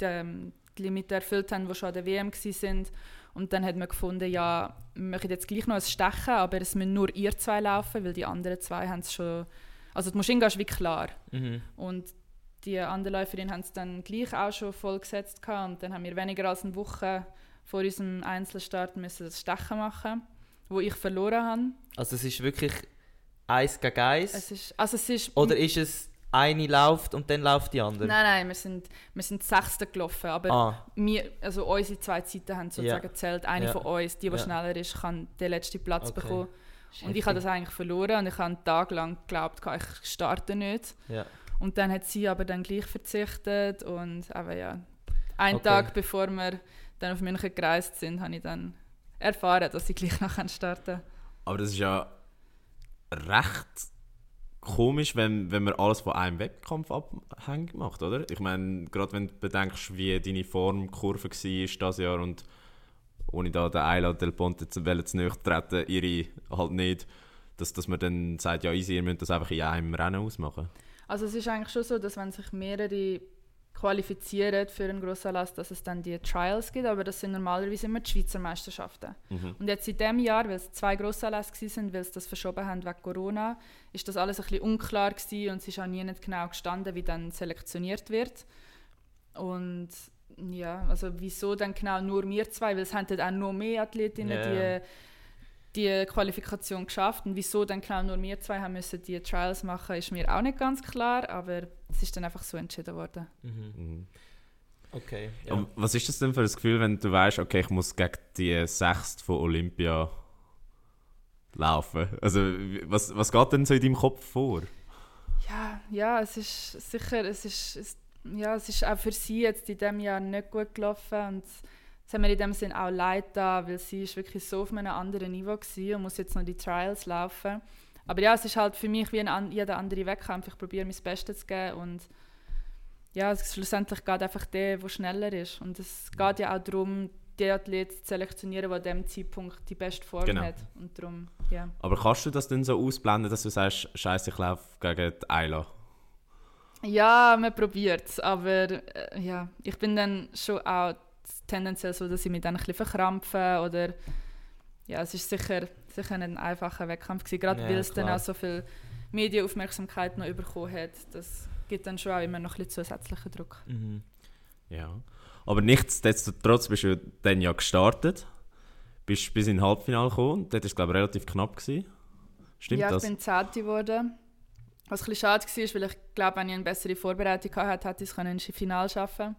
[SPEAKER 3] die, die Limite erfüllt haben, die schon an der WM sind. Und dann hat man gefunden, ja, wir möchten jetzt gleich noch ein Stechen, aber es müssen nur ihr zwei laufen, weil die anderen zwei haben es schon... Also die Maschine ist wie klar.
[SPEAKER 1] Mhm.
[SPEAKER 3] Und die andere Läuferin haben es dann gleich auch schon voll gesetzt gehabt. und dann haben wir weniger als eine Woche vor unserem Einzelstart müssen das Stechen machen, wo ich verloren habe.
[SPEAKER 1] Also es ist wirklich eins gegen eins?
[SPEAKER 3] Es ist, also es ist
[SPEAKER 1] Oder ist es eine läuft und dann läuft die andere?
[SPEAKER 3] Nein, nein, wir sind, wir sind Sechste gelaufen, aber
[SPEAKER 1] Ah,
[SPEAKER 3] wir, also unsere zwei Zeiten haben sozusagen
[SPEAKER 1] Ja.
[SPEAKER 3] gezählt. Eine
[SPEAKER 1] Ja.
[SPEAKER 3] von uns, die, die
[SPEAKER 1] Ja.
[SPEAKER 3] schneller ist, kann den letzten Platz
[SPEAKER 1] Okay.
[SPEAKER 3] bekommen.
[SPEAKER 1] ist
[SPEAKER 3] Und ich habe das eigentlich verloren und ich habe einen Tag lang geglaubt, ich starte nicht.
[SPEAKER 1] Ja.
[SPEAKER 3] Und dann hat sie aber dann gleich verzichtet und aber ja, einen
[SPEAKER 1] Okay.
[SPEAKER 3] Tag bevor wir dann auf München gereist sind, habe ich dann erfahren, dass ich gleich noch starten kann.
[SPEAKER 2] Aber das ist ja recht komisch, wenn, wenn man alles von einem Wettkampf abhängig macht, oder? Ich meine, gerade wenn du bedenkst, wie deine Formkurve war dieses Jahr und ohne da den Ayla Del Ponte zu, zu nahe treten, ihre halt nicht, dass, dass man dann sagt, ja easy, ihr müsst das einfach in einem Rennen ausmachen.
[SPEAKER 3] Also es ist eigentlich schon so, dass wenn sich mehrere qualifizieren für einen Grossanlass, dass es dann die Trials gibt, aber das sind normalerweise immer die Schweizer Meisterschaften. Mhm. Und jetzt in diesem Jahr, weil es zwei Grossanlässe waren, weil sie das verschoben haben wegen Corona, ist das alles ein bisschen unklar gewesen und es ist auch nie nicht genau gestanden, wie dann selektioniert wird. Und ja, also wieso dann genau nur wir zwei, weil es haben dann auch noch mehr Athletinnen, yeah. die die Qualifikation geschafft und wieso dann genau nur wir zwei haben müssen die Trials machen, ist mir auch nicht ganz klar, aber es ist dann einfach so entschieden worden.
[SPEAKER 1] Mhm. Mhm. Okay.
[SPEAKER 2] Ja. Und was ist das denn für ein Gefühl, wenn du weißt, okay, ich muss gegen die Sechste von Olympia laufen? Also was, was geht denn so in deinem Kopf vor?
[SPEAKER 3] Ja, ja, es ist sicher, es ist, es, ja, es ist auch für sie jetzt in diesem Jahr nicht gut gelaufen und es hat mir in dem Sinn auch leid da, weil sie ist wirklich so auf einem anderen Niveau war und muss jetzt noch die Trials laufen. Aber ja, es ist halt für mich wie ein, jeder andere Wettkampf. Ich probiere mein Bestes zu geben und ja, es schlussendlich geht einfach der, der schneller ist. Und es geht ja auch darum, den Athlet zu selektionieren, der an diesem Zeitpunkt die beste Form genau. hat. Und darum, ja.
[SPEAKER 2] Aber kannst du das dann so ausblenden, dass du sagst, scheiße, ich laufe gegen die Ayla?
[SPEAKER 3] Ja, man probiert es, aber äh, ja, ich bin dann schon auch tendenziell so, dass ich mich dann ein bisschen verkrampfe oder ja, es ist sicher, sicher ein einfacher Wettkampf gewesen, gerade ja, weil es dann auch so viel Medienaufmerksamkeit noch bekommen hat. Das gibt dann schon auch immer noch ein bisschen zusätzlichen Druck.
[SPEAKER 2] Mhm. Ja, aber nichtsdestotrotz bist du dann ja gestartet, bist bis in Halbfinale gekommen, dort war es glaube ich relativ knapp. Gewesen. Stimmt
[SPEAKER 3] ja,
[SPEAKER 2] das?
[SPEAKER 3] ich bin Zehnte geworden. Was ein bisschen schade war, weil ich glaube, wenn ich eine bessere Vorbereitung hatte, hätte ich es ins Finale schaffen können.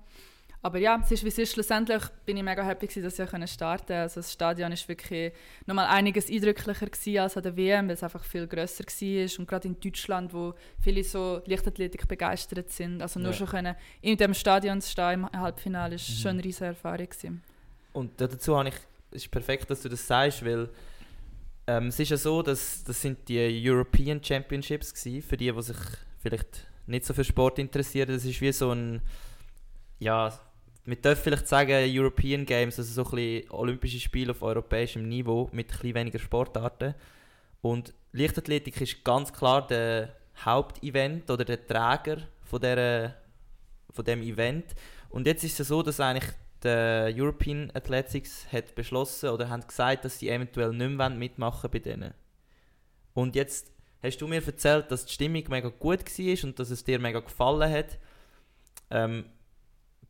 [SPEAKER 3] Aber ja, es ist wie es ist. Schlussendlich bin ich mega happy, dass ich starten konnte. Also das Stadion war wirklich nochmal einiges eindrücklicher als an der WM, weil es einfach viel grösser war. Und gerade in Deutschland, wo viele so Leichtathletik begeistert sind. Also nur ja. schon können, in dem Stadion zu stehen im Halbfinale, war mhm. schon eine riesige Erfahrung. Gewesen.
[SPEAKER 1] Und dazu habe ich, es ist perfekt, dass du das sagst, weil ähm, es ist ja so, dass das sind die European Championships gewesen, für die, die sich vielleicht nicht so für Sport interessieren. Das ist wie so ein ja, wir dürfen vielleicht sagen, European Games, also so ein bisschen Olympische Spiele auf europäischem Niveau mit ein bisschen weniger Sportarten. Und Leichtathletik ist ganz klar der Hauptevent oder der Träger von, der, von dem Event. Und jetzt ist es so, dass eigentlich der European Athletics hat beschlossen oder haben gesagt, dass sie eventuell nicht mehr mitmachen bei denen. Und jetzt hast du mir erzählt, dass die Stimmung mega gut war und dass es dir mega gefallen hat. Ähm,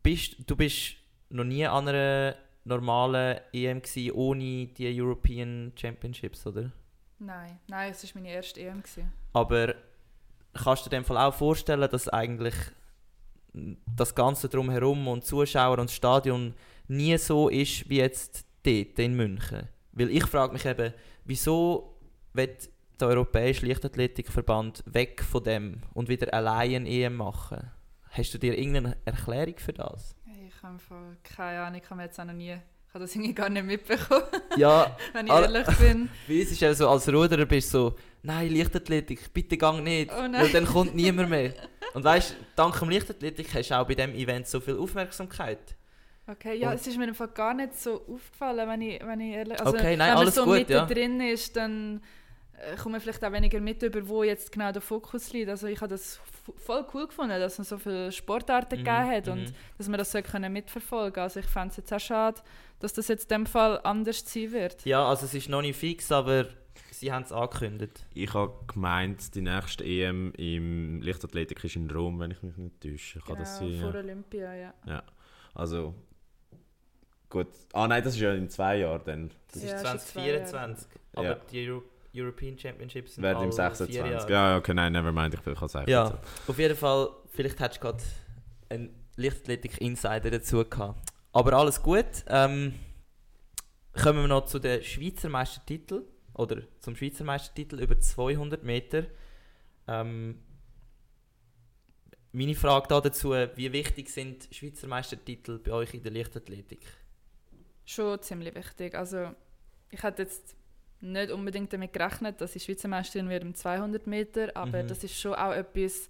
[SPEAKER 1] bist, du bist noch nie an einer normalen EM gewesen, ohne die European Championships, oder?
[SPEAKER 3] Nein, nein, es war meine erste EM. Gewesen.
[SPEAKER 1] Aber kannst du dir in dem Fall auch vorstellen, dass eigentlich das Ganze drumherum und Zuschauer und das Stadion nie so ist wie jetzt dort in München? Weil ich frage mich eben, wieso wird der Europäische Leichtathletikverband weg von dem und wieder allein EM machen? Hast du dir irgendeine Erklärung für das?
[SPEAKER 3] Ich habe keine Ahnung, ich habe jetzt auch noch nie ich habe das irgendwie gar nicht mitbekommen,
[SPEAKER 1] ja,
[SPEAKER 3] wenn ich ehrlich bin.
[SPEAKER 1] Wie es ist ja so, als Ruderer bist du so, nein, Leichtathletik, bitte gang nicht, oh weil dann kommt niemand mehr. Und weißt, du, dank dem Leichtathletik hast du auch bei diesem Event so viel Aufmerksamkeit.
[SPEAKER 3] Okay, ja, Und es ist mir einfach gar nicht so aufgefallen, wenn ich, wenn ich ehrlich also,
[SPEAKER 1] okay, nein,
[SPEAKER 3] wenn
[SPEAKER 1] man so gut,
[SPEAKER 3] mitten ja. drin ist, dann äh, kommt man vielleicht auch weniger mit über, wo jetzt genau der Fokus liegt. Also ich habe das voll cool gefunden, dass es so viele Sportarten mhm. gegeben hat und mhm. dass man das so können mitverfolgen Also ich fände es jetzt auch schade, dass das jetzt in dem Fall anders sein wird.
[SPEAKER 1] Ja, also es ist noch nicht fix, aber sie haben es angekündigt.
[SPEAKER 2] Ich habe gemeint, die nächste EM im Leichtathletik ist in Rom, wenn ich mich nicht täusche. Kann
[SPEAKER 3] genau,
[SPEAKER 2] das sein?
[SPEAKER 3] vor ja? Olympia, ja.
[SPEAKER 2] Ja, also gut. Ah nein, das ist ja in zwei Jahren dann.
[SPEAKER 1] Das ja, ist 2024. Aber ja. die Euro European Championships
[SPEAKER 2] sind Werden im 26. Ja, okay, nein, never mind, ich will es einfach
[SPEAKER 1] Ja, auf jeden Fall, vielleicht hättest du gerade einen Lichtathletik-Insider dazu gehabt. Aber alles gut. Ähm, kommen wir noch zu den Schweizer Meistertitel oder zum Schweizer Meistertitel über 200 Meter. Ähm, meine Frage da dazu, wie wichtig sind Schweizer Meistertitel bei euch in der Leichtathletik?
[SPEAKER 3] schon ziemlich wichtig. Also ich hätte jetzt nicht unbedingt damit gerechnet, dass ich Schweizer Meisterin werde im 200 Meter, aber
[SPEAKER 1] Mhm.
[SPEAKER 3] das ist schon auch etwas,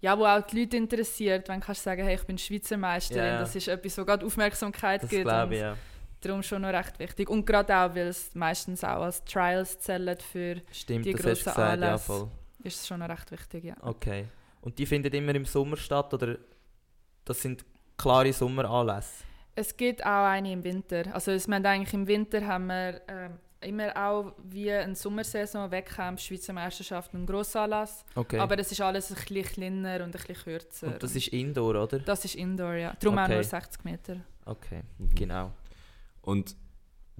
[SPEAKER 3] ja, wo auch die Leute interessiert, wenn du kannst sagen, hey, ich bin Schweizer Meisterin,
[SPEAKER 1] Ja.
[SPEAKER 3] das ist etwas, wo gerade Aufmerksamkeit
[SPEAKER 1] Das
[SPEAKER 3] gibt
[SPEAKER 1] glaube ja.
[SPEAKER 3] darum schon noch recht wichtig. Und gerade auch, weil es meistens auch als Trials zählt für,
[SPEAKER 1] Stimmt,
[SPEAKER 3] die grossen
[SPEAKER 1] gesagt, ja
[SPEAKER 3] Anlässe.
[SPEAKER 1] voll.
[SPEAKER 3] ist es schon noch recht wichtig, ja.
[SPEAKER 1] Okay. Und die finden immer im Sommer statt oder das sind klare Sommeranlässe?
[SPEAKER 3] Es gibt auch eine im Winter. Also es, wir haben eigentlich im Winter haben wir ähm, immer auch wie eine Sommersaison, Wettkämpfe, Schweizer Meisterschaft und Grossanlass.
[SPEAKER 1] Okay.
[SPEAKER 3] Aber das ist alles ein bisschen kleiner und ein bisschen kürzer.
[SPEAKER 1] Und das ist Indoor, oder?
[SPEAKER 3] das ist Indoor, ja. Darum auch
[SPEAKER 1] Okay.
[SPEAKER 3] nur 60 Meter.
[SPEAKER 1] Okay,
[SPEAKER 2] Mhm.
[SPEAKER 1] genau.
[SPEAKER 2] Und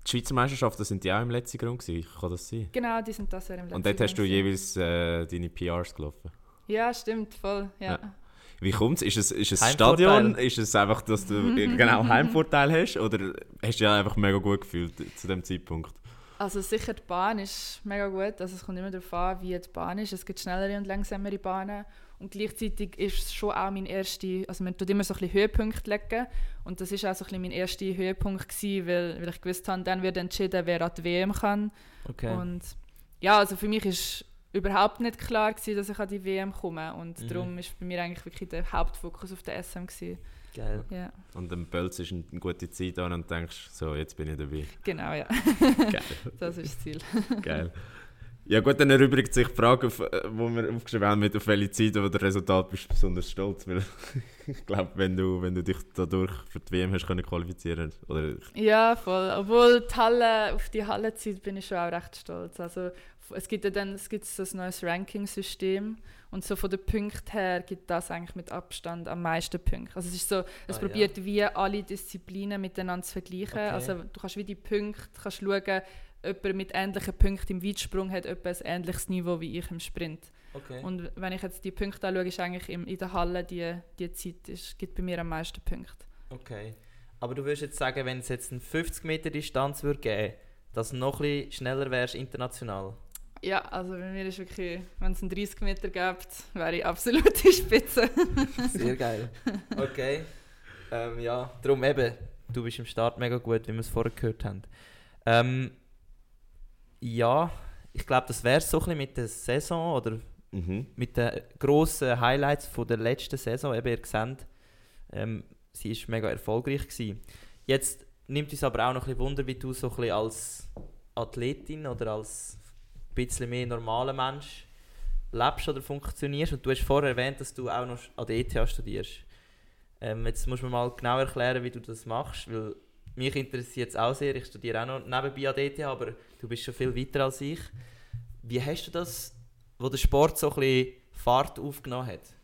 [SPEAKER 2] die Schweizer Meisterschaften sind ja auch im letzten Grund gewesen, kann das sein?
[SPEAKER 3] Genau, die sind das ja im letzten
[SPEAKER 2] Und dort hast du
[SPEAKER 3] Jahr
[SPEAKER 2] jeweils äh, deine PRs gelaufen.
[SPEAKER 3] Ja, stimmt, voll. Ja.
[SPEAKER 2] Ja. Wie kommt es? Ist es, ist es das
[SPEAKER 1] Heimvorteil.
[SPEAKER 2] Stadion? Ist es einfach, dass du genau Heimvorteil hast? Oder hast du dich einfach mega gut gefühlt zu dem Zeitpunkt?
[SPEAKER 3] Also sicher, die Bahn ist mega gut. Also es kommt immer darauf an, wie die Bahn ist. Es gibt schnellere und langsamere Bahnen. Und gleichzeitig ist es schon auch mein erster, also man tut immer so ein bisschen Höhepunkte legen. Und das ist auch so ein bisschen mein erster Höhepunkt gewesen, weil, weil ich gewusst habe, dann wird entschieden, wer an die WM kann.
[SPEAKER 1] Okay.
[SPEAKER 3] Und ja, also für mich ist überhaupt nicht klar gewesen, dass ich an die WM komme. Und
[SPEAKER 1] Mhm.
[SPEAKER 3] darum ist bei mir eigentlich wirklich der Hauptfokus auf der SM gewesen.
[SPEAKER 1] Geil.
[SPEAKER 3] Ja,
[SPEAKER 2] Und dann bölzt ist eine gute Zeit an und denkst, so, jetzt bin ich dabei.
[SPEAKER 3] genau, ja.
[SPEAKER 2] Geil.
[SPEAKER 3] Das ist das Ziel.
[SPEAKER 2] Geil. Ja gut, dann erübrigt sich die Frage, auf, äh, wo wir aufgeschrieben haben, mit auf welche Zeit oder das Resultat bist du besonders stolz. Weil ich glaube, wenn du, wenn du dich dadurch für die WM hast können qualifizieren oder
[SPEAKER 3] Ja, voll. Obwohl die Halle, auf die Hallenzeit bin ich schon auch recht stolz. Also es gibt ja dann es gibt so ein neues Ranking-System und so von den Punkten her gibt das eigentlich mit Abstand am meisten Punkte. Also es ist so, es
[SPEAKER 1] Ah,
[SPEAKER 3] probiert wie alle Disziplinen miteinander zu vergleichen.
[SPEAKER 1] Okay.
[SPEAKER 3] Also du kannst wie die Punkte, kannst schauen, jemand mit ähnlichen Punkten im Weitsprung hat etwa ein ähnliches Niveau wie ich im Sprint.
[SPEAKER 1] Okay.
[SPEAKER 3] Und wenn ich jetzt die Punkte anschaue, ist eigentlich im, in der Halle die, die Zeit, ist, gibt bei mir am meisten Punkte.
[SPEAKER 1] okay. Aber du würdest jetzt sagen, wenn es jetzt eine 50 Meter Distanz würde geben, dass du noch ein bisschen schneller wärst international?
[SPEAKER 3] Ja, also bei mir ist wirklich, wenn es einen 30 Meter gibt, wäre ich absolut die Spitze.
[SPEAKER 1] Sehr geil. Okay. Ähm, ja, darum eben, du bist im Start mega gut, wie wir es vorher gehört haben. Ähm, ja, ich glaube, das wäre so ein bisschen mit der Saison oder
[SPEAKER 2] mhm.
[SPEAKER 1] mit den grossen Highlights von der letzten Saison. Eben, ihr seht, ähm, sie war mega erfolgreich. Gewesen. Jetzt nimmt uns aber auch noch ein bisschen Wunder, wie du so ein bisschen als Athletin oder als bisschen mehr normaler Mensch lebst oder funktionierst. Und du hast vorher erwähnt, dass du auch noch an der ETH studierst. Ähm, jetzt musst du mir mal genau erklären, wie du das machst, weil mich interessiert es auch sehr. Ich studiere auch noch nebenbei an der ETH, aber du bist schon viel weiter als ich. Wie hast du das, wo der Sport so ein bisschen Fahrt aufgenommen hat?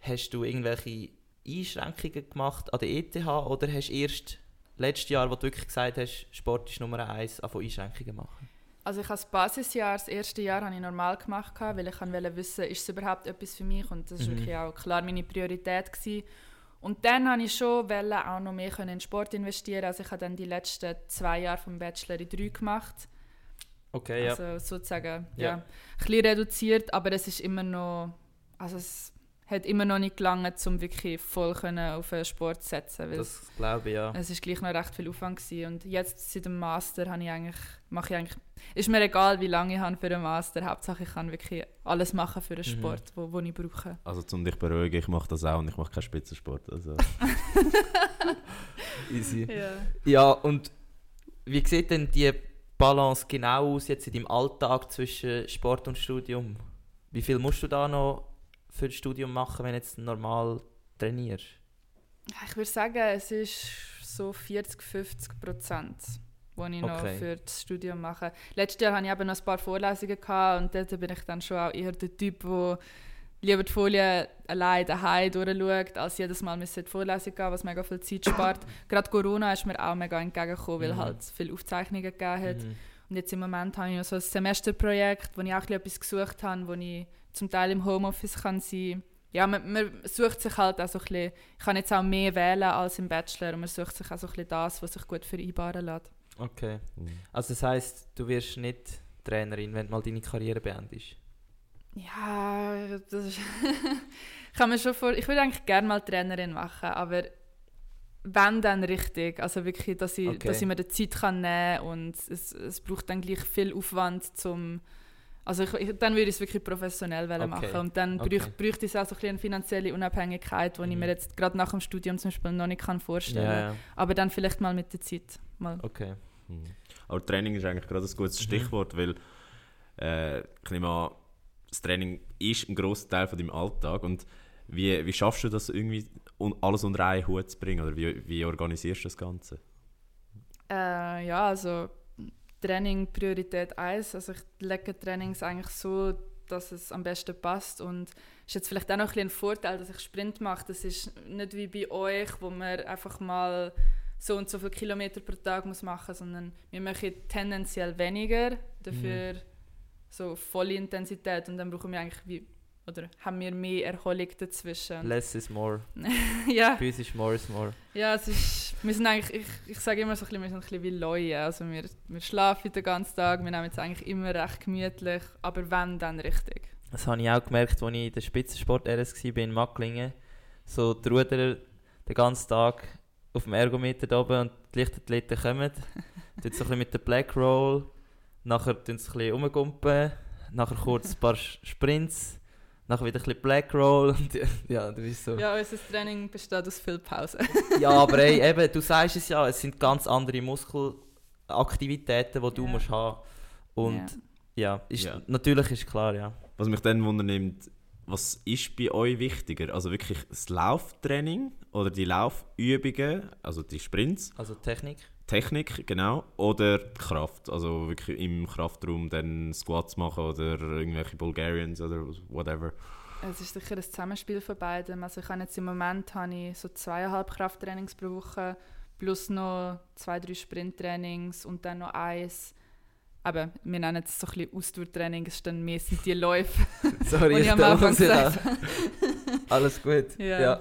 [SPEAKER 1] Hast du irgendwelche Einschränkungen gemacht an der ETH oder hast du erst letztes Jahr, wo du wirklich gesagt hast, Sport ist Nummer eins, von Einschränkungen machen?
[SPEAKER 3] Also ich habe das Basisjahr, das erste Jahr habe ich normal gemacht, weil ich wollte wissen, ist es überhaupt etwas für mich und das war
[SPEAKER 1] Mhm.
[SPEAKER 3] wirklich auch klar meine Priorität. Gewesen. Und dann habe ich schon wollen, auch noch mehr in Sport investieren. Also ich habe dann die letzten zwei Jahre vom Bachelor in drei gemacht.
[SPEAKER 1] Okay, ja.
[SPEAKER 3] Also sozusagen,
[SPEAKER 1] Ja.
[SPEAKER 3] ja. Ein bisschen reduziert, aber es ist immer noch, also es hat immer noch nicht gelangt, um wirklich voll können auf den Sport zu setzen. Weil
[SPEAKER 1] Das glaube ich, ja.
[SPEAKER 3] es ist gleich noch recht viel Aufwand gewesen. Und jetzt seit dem Master habe ich eigentlich, mache ich eigentlich, ist mir egal, wie lange ich habe für den Master. Hauptsache ich kann wirklich alles machen für den
[SPEAKER 1] Mhm.
[SPEAKER 3] Sport, wo, wo ich brauche.
[SPEAKER 2] Also zum dich beruhigen, ich mache das auch und ich mache keinen Spitzensport. Also.
[SPEAKER 1] Easy.
[SPEAKER 3] Ja.
[SPEAKER 1] Ja, und wie sieht denn die Balance genau aus jetzt in deinem Alltag zwischen Sport und Studium? Wie viel musst du da noch für das Studium machen, wenn du jetzt normal trainierst?
[SPEAKER 3] Ich würde sagen, es ist so 40, 50 Prozent, die ich noch
[SPEAKER 1] Okay.
[SPEAKER 3] für das Studium mache. Letztes Jahr hatte ich eben noch ein paar Vorlesungen gehabt und dort bin ich dann schon auch eher der Typ, der lieber die Folie allein daheim durchschaut, als jedes Mal müssen die Vorlesung gehen, was mega viel Zeit spart. Gerade Corona ist mir auch mega entgegengekommen, weil
[SPEAKER 1] Mhm.
[SPEAKER 3] halt viele Aufzeichnungen gegeben hat.
[SPEAKER 1] Mhm.
[SPEAKER 3] Und jetzt im Moment habe ich noch so ein Semesterprojekt, wo ich auch ein bisschen etwas gesucht habe, wo ich zum Teil im Homeoffice kann sein Ja, man, man sucht sich halt auch so ein bisschen, ich kann jetzt auch mehr wählen als im Bachelor und man sucht sich auch so ein bisschen das, was sich gut vereinbaren lässt.
[SPEAKER 1] Okay.
[SPEAKER 2] Mhm.
[SPEAKER 1] Also das heisst, du wirst nicht Trainerin, wenn du mal deine Karriere beendest?
[SPEAKER 3] Ja, das ist... ich kann mir schon vor... Ich würde eigentlich gerne mal Trainerin machen, aber wenn dann richtig. Also wirklich, dass ich,
[SPEAKER 1] Okay.
[SPEAKER 3] dass ich mir die Zeit kann nehmen kann und es, es braucht dann gleich viel Aufwand zum... Also ich, ich, dann würde ich es wirklich professionell wollen
[SPEAKER 1] Okay.
[SPEAKER 3] machen und dann
[SPEAKER 1] Okay.
[SPEAKER 3] bräuch, bräuchte es auch so ein bisschen eine finanzielle Unabhängigkeit, die ich
[SPEAKER 1] Mhm.
[SPEAKER 3] mir jetzt gerade nach dem Studium zum Beispiel noch nicht kann vorstellen kann.
[SPEAKER 1] ja.
[SPEAKER 3] Aber dann vielleicht mal mit der Zeit. Mal.
[SPEAKER 1] Okay.
[SPEAKER 2] Mhm. Aber Training ist eigentlich gerade ein gutes
[SPEAKER 1] Mhm.
[SPEAKER 2] Stichwort, weil äh, ich nehme an, das Training ist ein grosser Teil von deinem Alltag. Und wie, wie schaffst du das irgendwie, un alles unter einen Hut zu bringen? Oder wie, wie organisierst du das Ganze?
[SPEAKER 3] Äh, ja, also Training Priorität 1. Also ich lege Trainings eigentlich so, dass es am besten passt und ist jetzt vielleicht auch noch ein, ein Vorteil, dass ich Sprint mache. Das ist nicht wie bei euch, wo man einfach mal so und so viele Kilometer pro Tag muss machen, sondern wir machen tendenziell weniger, dafür so volle Intensität und dann brauchen wir eigentlich wie oder haben wir mehr Erholung dazwischen.
[SPEAKER 1] Less is more.
[SPEAKER 3] ja.
[SPEAKER 1] Bei uns ist more is more.
[SPEAKER 3] Ja, es ist, wir sind eigentlich, ich, ich sage immer so ein bisschen, wir sind ein bisschen wie Leute. Also wir, wir schlafen den ganzen Tag, wir nehmen es eigentlich immer recht gemütlich, aber wenn, dann richtig.
[SPEAKER 1] Das habe ich auch gemerkt, als ich in der Spitzensport RS war in Macklingen. So die Ruderer den ganzen Tag auf dem Ergometer da oben und die Leichtathleten kommen. Tun so ein bisschen mit der Black Roll, nachher tun sie ein bisschen rumgumpen, nachher kurz ein paar Sprints, nachher wieder ein bisschen Black Roll. Und ja, du bist so.
[SPEAKER 3] Ja, unser Training besteht aus viel Pause.
[SPEAKER 1] Ja, aber ey, eben, du sagst es ja, es sind ganz andere Muskelaktivitäten, die du
[SPEAKER 3] Ja.
[SPEAKER 1] musst haben. Und ja, ist,
[SPEAKER 2] Ja.
[SPEAKER 1] natürlich ist klar, ja.
[SPEAKER 2] Was mich dann wundernimmt, was ist bei euch wichtiger? Also wirklich das Lauftraining oder die Laufübungen, also die Sprints,
[SPEAKER 1] Also Technik.
[SPEAKER 2] Technik, genau, oder Kraft, also wirklich im Kraftraum dann Squats machen oder irgendwelche Bulgarians oder whatever.
[SPEAKER 3] Es ist sicher ein Zusammenspiel von beidem. Also ich habe jetzt im Moment habe ich so zweieinhalb Krafttrainings pro Woche plus noch zwei, drei Sprinttrainings und dann noch eins. Aber wir nennen es so ein bisschen Ausdauertraining, es ist dann mehr sind die Läufe.
[SPEAKER 1] Sorry,
[SPEAKER 3] Und ich am Anfang gesagt
[SPEAKER 1] Alles gut.
[SPEAKER 3] Ja.
[SPEAKER 1] Ja.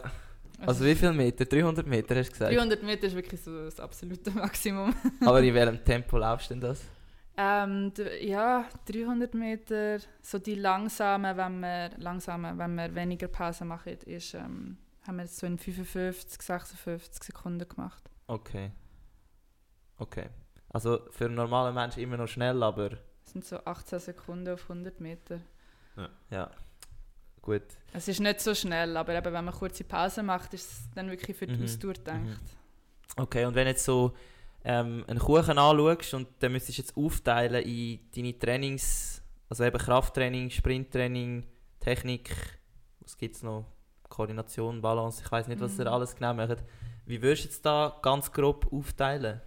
[SPEAKER 1] Also wie viele Meter? 300 Meter hast du gesagt?
[SPEAKER 3] 300 Meter ist wirklich so das absolute Maximum.
[SPEAKER 1] Aber in welchem Tempo laufst du denn das?
[SPEAKER 3] Ähm, ja, 300 Meter, so die langsamen, wenn wir, langsamen, wenn wir weniger Pause machen, ist, ähm, haben wir so in 55, 56 Sekunden gemacht.
[SPEAKER 1] Okay. Okay. Also für einen normalen Menschen immer noch schnell, aber
[SPEAKER 3] Das sind so 18 Sekunden auf 100 Meter.
[SPEAKER 1] ja. Gut.
[SPEAKER 3] Es ist nicht so schnell, aber eben, wenn man kurze Pause macht, ist es dann wirklich für die
[SPEAKER 1] Mhm.
[SPEAKER 3] Ausdauer gedacht.
[SPEAKER 1] Okay, und wenn jetzt so ähm, einen Kuchen anschaust und dann müsstest du jetzt aufteilen in deine Trainings, also eben Krafttraining, Sprinttraining, Technik, was gibt es noch? Koordination, Balance, ich weiß nicht, was ihr
[SPEAKER 3] Mhm.
[SPEAKER 1] alles genau macht. Wie würdest du jetzt da ganz grob aufteilen?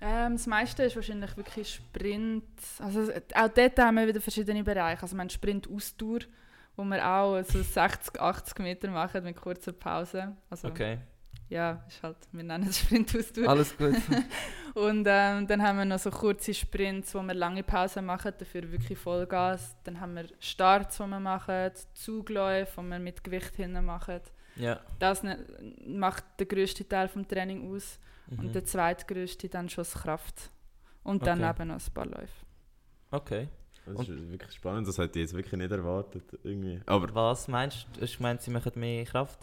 [SPEAKER 3] Ähm, das meiste ist wahrscheinlich wirklich Sprint. Also, auch dort haben wir wieder verschiedene Bereiche. Also, wir haben Sprint-Ausdauer, wo wir auch so 60, 80 Meter machen mit kurzer Pause. Also,
[SPEAKER 1] Okay,
[SPEAKER 3] ja, ist halt, wir nennen es Sprint-Ausdauer.
[SPEAKER 1] alles gut.
[SPEAKER 3] Und ähm, dann haben wir noch so kurze Sprints, wo wir lange Pausen machen, dafür wirklich Vollgas. Dann haben wir Starts, die wir machen, Zugläufe, die wir mit Gewicht hinten machen.
[SPEAKER 1] ja.
[SPEAKER 3] Das ne, macht den grössten Teil des Training aus.
[SPEAKER 1] Mhm.
[SPEAKER 3] Und der zweitgrößte dann schon das Kraft. Und dann
[SPEAKER 1] Okay.
[SPEAKER 3] eben noch ein paar Läufe.
[SPEAKER 1] Okay.
[SPEAKER 2] Das ist wirklich spannend, das hätte ich jetzt wirklich nicht erwartet. Irgendwie. Aber
[SPEAKER 1] Was meinst du? Du hast gemeint, sie machen mehr Kraft?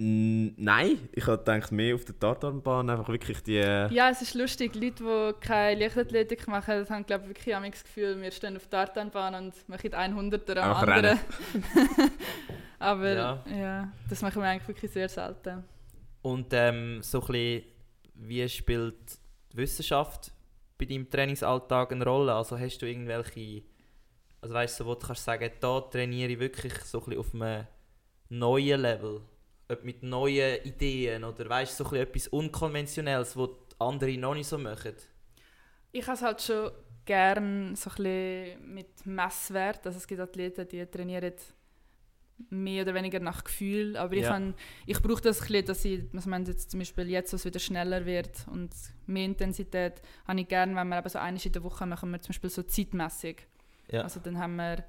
[SPEAKER 2] nein, ich hätte gedacht, mehr auf der Tartanbahn einfach wirklich die... äh,
[SPEAKER 3] Ja, es ist lustig. Leute, die keine Leichtathletik machen, haben glaube ich, wirklich immer das Gefühl, wir stehen auf der Tartanbahn und machen 100er am
[SPEAKER 2] Einfach
[SPEAKER 3] anderen. Aber
[SPEAKER 1] Ja.
[SPEAKER 3] ja. das machen wir eigentlich wirklich sehr selten.
[SPEAKER 1] Und ähm, so ein bisschen, wie spielt die Wissenschaft bei deinem Trainingsalltag eine Rolle? Also hast du irgendwelche, also weißt du, wo du kannst sagen, da trainiere ich wirklich so ein bisschen auf einem neuen Level, Ob mit neuen Ideen oder weißt du, so ein bisschen etwas Unkonventionelles, was die anderen noch nicht so machen?
[SPEAKER 3] Ich habe es halt schon gern so ein bisschen mit Messwert. Also es gibt Athleten, die trainieren mehr oder weniger nach Gefühl. Aber ich,
[SPEAKER 1] Ja.
[SPEAKER 3] han- ich brauche das ein bisschen, dass ich, was man jetzt zum Beispiel jetzt, wo es wieder schneller wird und mehr Intensität, habe ich gern, wenn wir eben so einmal in der Woche machen wir zum Beispiel so zeitmässig.
[SPEAKER 1] Ja.
[SPEAKER 3] Also dann haben wir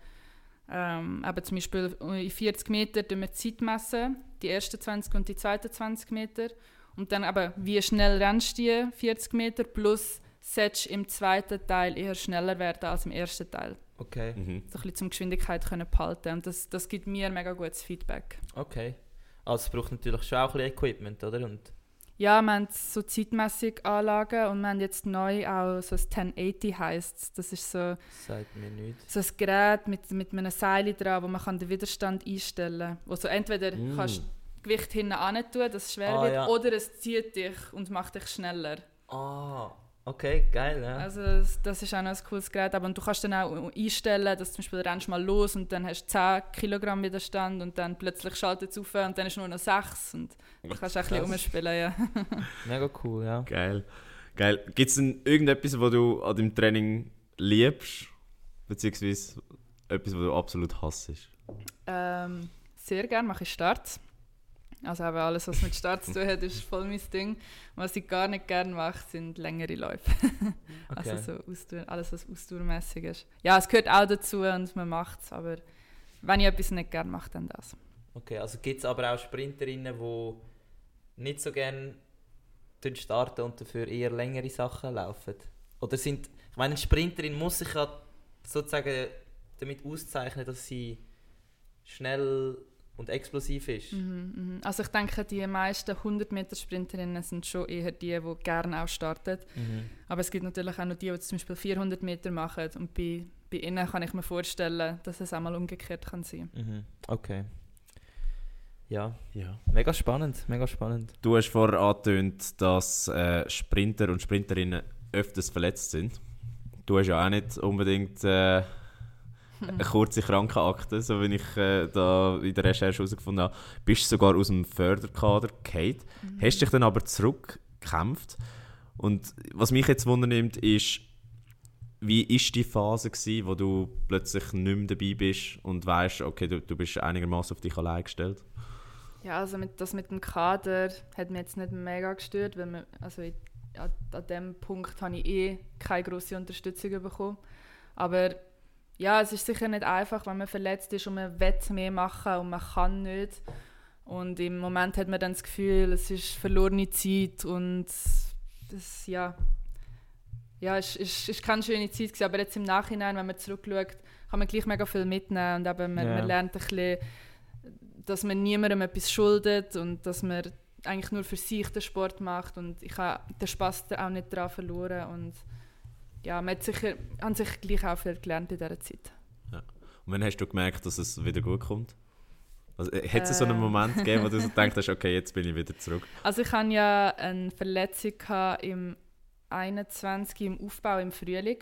[SPEAKER 3] ähm, eben zum Beispiel in 40 Meter tun wir Zeit messen, die ersten 20 und die zweiten 20 Meter. Und dann aber, wie schnell rennst du die 40 Meter plus solltest du im zweiten Teil eher schneller werden als im ersten Teil.
[SPEAKER 1] Okay.
[SPEAKER 2] Mhm.
[SPEAKER 3] So ein bisschen zum Geschwindigkeit können behalten. Und das, das gibt mir mega gutes Feedback.
[SPEAKER 1] Okay. Also es braucht natürlich schon auch ein bisschen Equipment, oder? Und
[SPEAKER 3] Ja, wir haben so zeitmäßig Anlagen und wir haben jetzt neu auch so ein 1080 heisst Das ist so,
[SPEAKER 1] Sagt mir nichts.
[SPEAKER 3] so ein Gerät mit, mit einem Seil dran, wo man kann den Widerstand einstellen kann. Wo so entweder
[SPEAKER 2] Mm.
[SPEAKER 3] kannst du Gewicht hinten an tun, dass es schwer
[SPEAKER 1] Ah,
[SPEAKER 3] wird,
[SPEAKER 1] ja.
[SPEAKER 3] oder es zieht dich und macht dich schneller.
[SPEAKER 1] Ah, okay, geil, ja.
[SPEAKER 3] Also das, das ist auch noch ein cooles Gerät. Aber du kannst dann auch einstellen, dass du zum Beispiel rennst mal los und dann hast du 10 Kilogramm Widerstand und dann plötzlich schaltet es auf und dann ist nur noch 6 und du kannst auch ein bisschen umspielen, ja.
[SPEAKER 1] Mega cool, ja.
[SPEAKER 2] Geil. Geil. Gibt es denn irgendetwas, was du an deinem Training liebst? Beziehungsweise etwas, was du absolut hasst?
[SPEAKER 3] Ähm, sehr gerne mache ich Starts. Also eben alles, was mit Starts zu tun hat, ist voll mein Ding. Was ich gar nicht gerne mache, sind längere Läufe.
[SPEAKER 1] Okay.
[SPEAKER 3] Also so Ausdauer, alles, was ausdauermäßig ist. Ja, es gehört auch dazu und man macht es, aber wenn ich etwas nicht gerne mache, dann das.
[SPEAKER 1] Okay, also gibt es aber auch Sprinterinnen, die nicht so gerne starten und dafür eher längere Sachen laufen? Oder sind, ich meine, eine Sprinterin muss sich ja sozusagen damit auszeichnen, dass sie schnell und explosiv ist.
[SPEAKER 3] Mhm, mhm. Also ich denke, die meisten 100-Meter-Sprinterinnen sind schon eher die, die gerne auch starten.
[SPEAKER 1] Mhm.
[SPEAKER 3] Aber es gibt natürlich auch noch die, die zum Beispiel 400 Meter machen und bei, bei ihnen kann ich mir vorstellen, dass es auch mal umgekehrt kann sein
[SPEAKER 1] Mhm. Okay. Ja,
[SPEAKER 2] Ja.
[SPEAKER 1] mega spannend, mega spannend.
[SPEAKER 2] Du hast vorher angetönt, dass äh, Sprinter und Sprinterinnen öfters verletzt sind. Du hast ja auch nicht unbedingt äh, eine kurze Krankenakte, so wie ich äh, da in der Recherche herausgefunden habe. Bist sogar aus dem Förderkader gefallen. Hast dich dann aber zurückgekämpft. Und was mich jetzt wundernimmt, ist, wie ist die Phase gewesen, wo du plötzlich nicht mehr dabei bist und weißt, okay, du, du bist einigermaßen auf dich allein gestellt?
[SPEAKER 3] Ja, also mit, das mit dem Kader hat mich jetzt nicht mega gestört, weil wir, also ich, an, an dem Punkt habe ich eh keine grosse Unterstützung bekommen. Aber ja, es ist sicher nicht einfach, wenn man verletzt ist und man will mehr machen und man kann nicht. Und im Moment hat man dann das Gefühl, es ist verlorene Zeit und das, ja, ja, es ist, ist keine schöne Zeit gewesen, aber jetzt im Nachhinein, wenn man zurückschaut, kann man gleich mega viel mitnehmen und eben man,
[SPEAKER 1] Ja.
[SPEAKER 3] man lernt ein bisschen, dass man niemandem etwas schuldet und dass man eigentlich nur für sich den Sport macht und ich habe den Spaß auch nicht daran verloren und ja, man hat sicher, an sich gleich auch viel gelernt in dieser Zeit.
[SPEAKER 2] Und wann hast du gemerkt, dass es wieder gut kommt? Also, äh, hat es so einen
[SPEAKER 3] Ähm.
[SPEAKER 2] Moment gegeben, wo du so gedacht hast, okay, jetzt bin ich wieder zurück?
[SPEAKER 3] Also ich hatte ja eine Verletzung im 21 im Aufbau im Frühling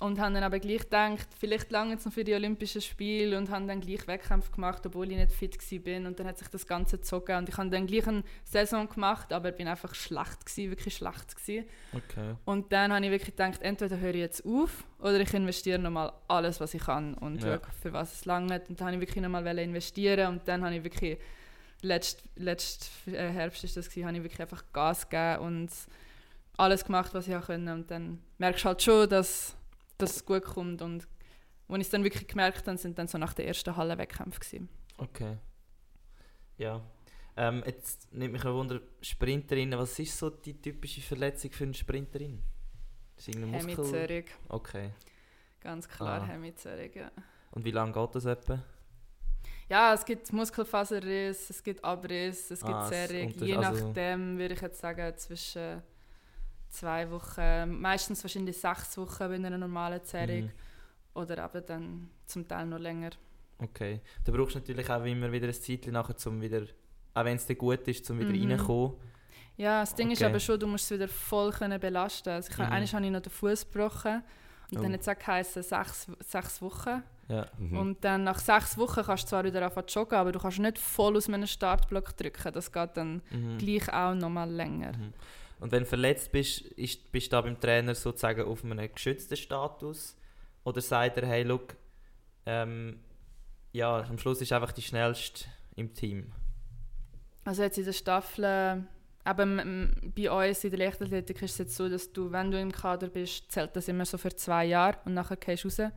[SPEAKER 3] und habe dann aber gleich gedacht, vielleicht lange jetzt noch für die Olympischen Spiele und habe dann gleich Wettkämpfe gemacht, obwohl ich nicht fit war und dann hat sich das Ganze gezogen und ich habe dann gleich eine Saison gemacht, aber bin einfach schlecht gewesen, wirklich schlecht gewesen.
[SPEAKER 1] Okay.
[SPEAKER 3] Und dann habe ich wirklich gedacht, entweder höre ich jetzt auf oder ich investiere nochmal alles, was ich kann und
[SPEAKER 1] Ja.
[SPEAKER 3] schaue, für was es langt. Und dann habe ich wirklich nochmal investieren und dann habe ich wirklich, letzt, letzt äh, Herbst ist das gewesen, habe ich wirklich einfach Gas gegeben und alles gemacht, was ich auch konnte. Und dann merkst du halt schon, dass, dass es gut kommt. Und als ich es dann wirklich gemerkt habe, sind dann so nach der ersten Hallenwettkämpfe gewesen.
[SPEAKER 1] Okay. Ja. Ähm, jetzt nimmt mich ein Wunder, Sprinterinnen, was ist so die typische Verletzung für eine Sprinterin? Ist Muskel? Okay.
[SPEAKER 3] ganz klar
[SPEAKER 1] Ah.
[SPEAKER 3] Hemizerrig, ja.
[SPEAKER 1] Und wie lange geht das etwa?
[SPEAKER 3] Ja, es gibt Muskelfaserriss, es gibt Abriss, es gibt
[SPEAKER 1] Ah,
[SPEAKER 3] Zerrung. Je
[SPEAKER 1] also-
[SPEAKER 3] nachdem würde ich jetzt sagen, zwischen zwei Wochen, meistens wahrscheinlich sechs Wochen bei einer normalen Zerrung.
[SPEAKER 1] Mhm.
[SPEAKER 3] Oder eben dann zum Teil noch länger.
[SPEAKER 1] Okay. Da brauchst du natürlich auch immer wieder ein Zeitchen nachher, um wieder, auch wenn es dir gut ist, um wieder
[SPEAKER 3] Mhm.
[SPEAKER 1] reinzukommen.
[SPEAKER 3] Ja, das Ding ist
[SPEAKER 1] Okay.
[SPEAKER 3] aber schon, du musst es wieder voll können belasten. Also ich
[SPEAKER 1] Mhm.
[SPEAKER 3] mhm. Einmal habe ich noch den Fuß gebrochen. Und
[SPEAKER 1] Oh.
[SPEAKER 3] dann hat es auch geheißen, sechs, sechs Wochen.
[SPEAKER 1] Ja.
[SPEAKER 2] Mhm.
[SPEAKER 3] Und dann nach sechs Wochen kannst du zwar wieder anfangen zu joggen, aber du kannst nicht voll aus einem Startblock drücken. Das geht dann
[SPEAKER 1] Mhm.
[SPEAKER 3] gleich auch noch mal länger.
[SPEAKER 1] Und wenn du verletzt bist, ist, bist du da beim Trainer sozusagen auf einem geschützten Status? Oder sagt er, hey, look, ähm, ja, am Schluss ist einfach die schnellste im Team?
[SPEAKER 3] Also jetzt in der Staffel, äh, eben m- bei uns in der Leichtathletik ist es jetzt so, dass du, wenn du im Kader bist, zählt das immer so für zwei Jahre und nachher gehst du raus.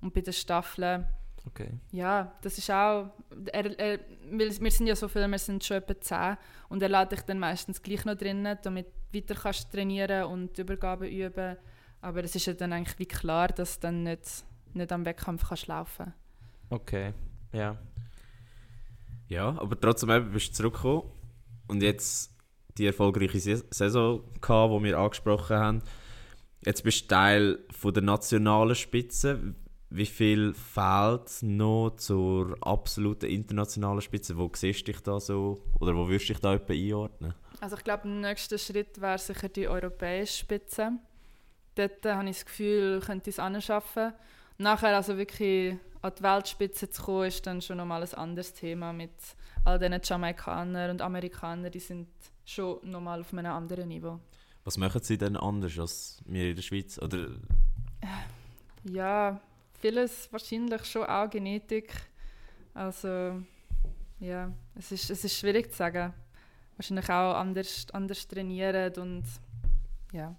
[SPEAKER 3] Und bei der Staffel,
[SPEAKER 1] Okay.
[SPEAKER 3] ja, das ist auch, er, er, wir, wir sind ja so viele, wir sind schon etwa zehn und er lädt dich dann meistens gleich noch drinnen, damit weiter kannst trainieren und die Übergaben üben. Aber es ist ja dann eigentlich wie klar, dass du dann nicht, nicht am Wettkampf kannst laufen
[SPEAKER 1] Okay, ja.
[SPEAKER 2] Ja, aber trotzdem eben bist du zurückgekommen und jetzt die erfolgreiche Sa- Saison gehabt, die wir angesprochen haben. Jetzt bist du Teil von der nationalen Spitze. Wie viel fehlt noch zur absoluten internationalen Spitze? Wo siehst du dich da so? Oder wo würdest du dich da etwa einordnen?
[SPEAKER 3] Also ich glaube, der nächste Schritt wäre sicher die europäische Spitze. Dort äh, habe ich das Gefühl, könnte ich es anschaffen. Nachher also wirklich an die Weltspitze zu kommen, ist dann schon nochmal ein anderes Thema mit all diesen Jamaikanern und Amerikanern, die sind schon nochmal auf einem anderen Niveau.
[SPEAKER 2] Was machen sie denn anders als wir in der Schweiz? Oder
[SPEAKER 3] Ja, vieles wahrscheinlich schon auch Genetik. Also ja, es ist, es ist schwierig zu sagen. Wahrscheinlich auch anders, anders trainieren und ja.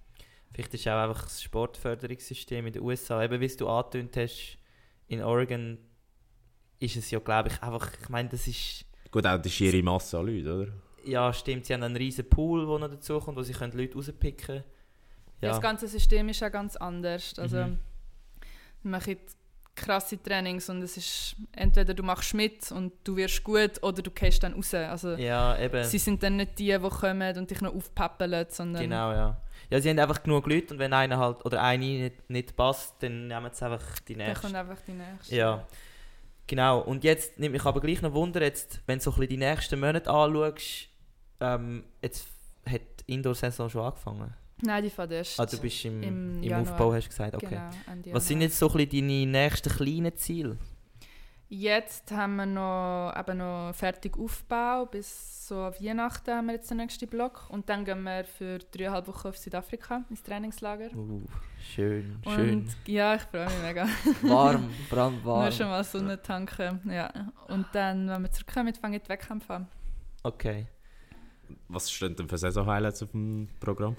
[SPEAKER 1] Vielleicht ist auch einfach das Sportförderungssystem in den USA, eben wie du angetönt hast, in Oregon ist es ja, glaube ich, einfach, ich meine, das ist,
[SPEAKER 2] gut, auch die schiere Masse an Leuten, oder?
[SPEAKER 1] ja stimmt, sie haben einen riesen Pool, der noch dazu kommt, wo sie können Leute rauspicken können.
[SPEAKER 3] Ja.
[SPEAKER 1] Ja,
[SPEAKER 3] Das ganze System ist auch ganz anders. Also,
[SPEAKER 1] Mhm.
[SPEAKER 3] wir machen krasse Trainings und es ist entweder du machst mit und du wirst gut oder du gehst dann raus. Also,
[SPEAKER 1] ja eben,
[SPEAKER 3] Sie sind dann nicht die, die kommen und dich noch aufpäppeln, sondern
[SPEAKER 1] genau, ja. Ja, sie haben einfach genug Leute und wenn einer halt, oder eine nicht, nicht passt, dann nehmen sie einfach die
[SPEAKER 3] dann
[SPEAKER 1] nächste.
[SPEAKER 3] kommt einfach die nächste.
[SPEAKER 1] Ja, genau. Und jetzt nimmt mich aber gleich noch Wunder, jetzt, wenn du so ein bisschen die nächsten Monate anschaust, ähm, jetzt hat die Indoor-Saison schon angefangen.
[SPEAKER 3] Nein, die fährt erst.
[SPEAKER 1] Ah, du bist im,
[SPEAKER 3] Im
[SPEAKER 1] im. Aufbau, hast du gesagt, okay.
[SPEAKER 3] Genau,
[SPEAKER 1] Was sind jetzt so ein bisschen deine nächsten kleinen Ziele?
[SPEAKER 3] Jetzt haben wir noch, eben noch fertig Aufbau. Bis so Weihnachten haben wir jetzt den nächsten Block. Und dann gehen wir für dreieinhalb Wochen auf Südafrika ins Trainingslager.
[SPEAKER 1] Uh, schön, schön.
[SPEAKER 3] Und ja, ich freue mich mega.
[SPEAKER 1] warm, vor allem
[SPEAKER 3] Nur schon mal Sonne tanken. Ja. Und dann, wenn wir zurückkommen, fangen wir die Wettkämpfe an.
[SPEAKER 1] Okay.
[SPEAKER 2] Was stehen denn für Saison-Highlights auf dem Programm?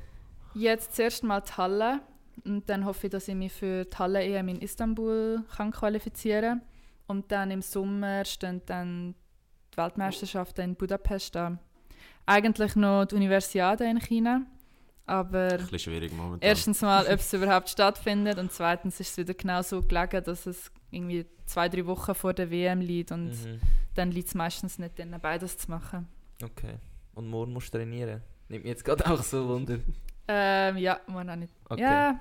[SPEAKER 3] Jetzt zuerst mal die Halle. Und dann hoffe ich, dass ich mich für die Halle-EM in Istanbul kann qualifizieren kann. Und dann im Sommer stehen dann die Weltmeisterschaften in Budapest an. Eigentlich noch die Universiade in China. Aber erstens mal, ob es überhaupt stattfindet. Und zweitens ist es wieder genau so gelegen, dass es irgendwie zwei, drei Wochen vor der WM liegt. Und
[SPEAKER 1] Mhm.
[SPEAKER 3] dann liegt es meistens nicht drin, beides zu machen.
[SPEAKER 1] Okay. Und morgen musst du trainieren. Nimmt mich jetzt gerade auch so Wunder.
[SPEAKER 3] Ähm, ja, man auch nicht.
[SPEAKER 1] Okay.
[SPEAKER 3] Ja,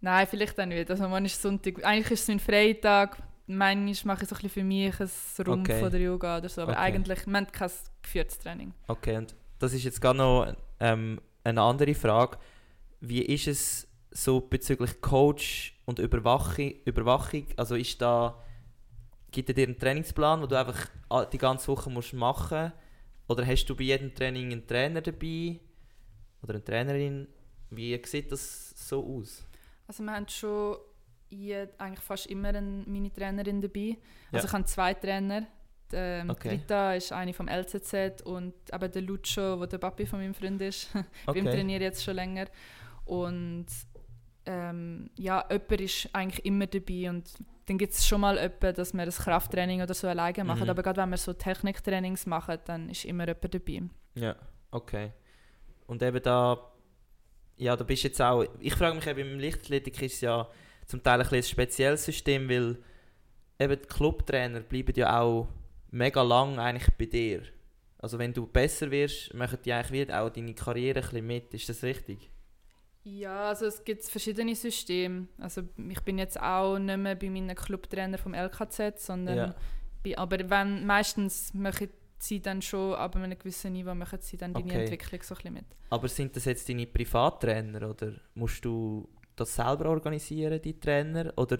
[SPEAKER 3] nein, vielleicht auch nicht. Also man ist Sonntag, eigentlich ist es mein Freitag. Manchmal mache ich so ein bisschen für mich ein Rumpf
[SPEAKER 1] Okay.
[SPEAKER 3] oder Yoga oder so. Aber
[SPEAKER 1] Okay.
[SPEAKER 3] eigentlich, man hat kein geführtes Training.
[SPEAKER 1] Okay, und das ist jetzt gerade noch ähm, eine andere Frage. Wie ist es so bezüglich Coach und Überwachung? Überwachung? Also ist da, gibt er dir einen Trainingsplan, wo du einfach a- die ganze Woche musst machen Oder hast du bei jedem Training einen Trainer dabei? Oder eine Trainerin? Wie sieht das so aus?
[SPEAKER 3] Also wir haben schon jed, eigentlich fast immer eine Mini-Trainerin dabei.
[SPEAKER 1] Ja.
[SPEAKER 3] Also ich habe zwei Trainer. Die, ähm,
[SPEAKER 1] Okay.
[SPEAKER 3] Rita ist eine vom LZZ und eben der Lucio, der der Papi von meinem Freund ist.
[SPEAKER 1] Okay.
[SPEAKER 3] trainiere ich jetzt schon länger. Und ähm, ja, jemand ist eigentlich immer dabei. Und dann gibt es schon mal jemanden, dass wir das Krafttraining oder so alleine machen.
[SPEAKER 1] Mhm.
[SPEAKER 3] Aber gerade wenn wir so Techniktrainings machen, dann ist immer jemand dabei.
[SPEAKER 1] Ja, okay. Und eben da, ja, du bist jetzt auch, ich frage mich eben, im Lichtathletik ist es ja zum Teil ein, bisschen ein spezielles System, weil eben die Clubtrainer bleiben ja auch mega lang eigentlich bei dir. Also wenn du besser wirst, machen die eigentlich auch deine Karriere ein bisschen mit, ist das richtig?
[SPEAKER 3] Ja, also es gibt verschiedene Systeme. Also ich bin jetzt auch nicht mehr bei meinem Clubtrainer vom LKZ, sondern
[SPEAKER 1] Ja.
[SPEAKER 3] bei, aber wenn, meistens machen sie dann schon, ab einem gewissen Niveau machen sie dann deine
[SPEAKER 1] Okay.
[SPEAKER 3] Entwicklung so ein bisschen mit.
[SPEAKER 1] Aber sind das jetzt deine Privattrainer oder musst du das selber organisieren, die Trainer? Oder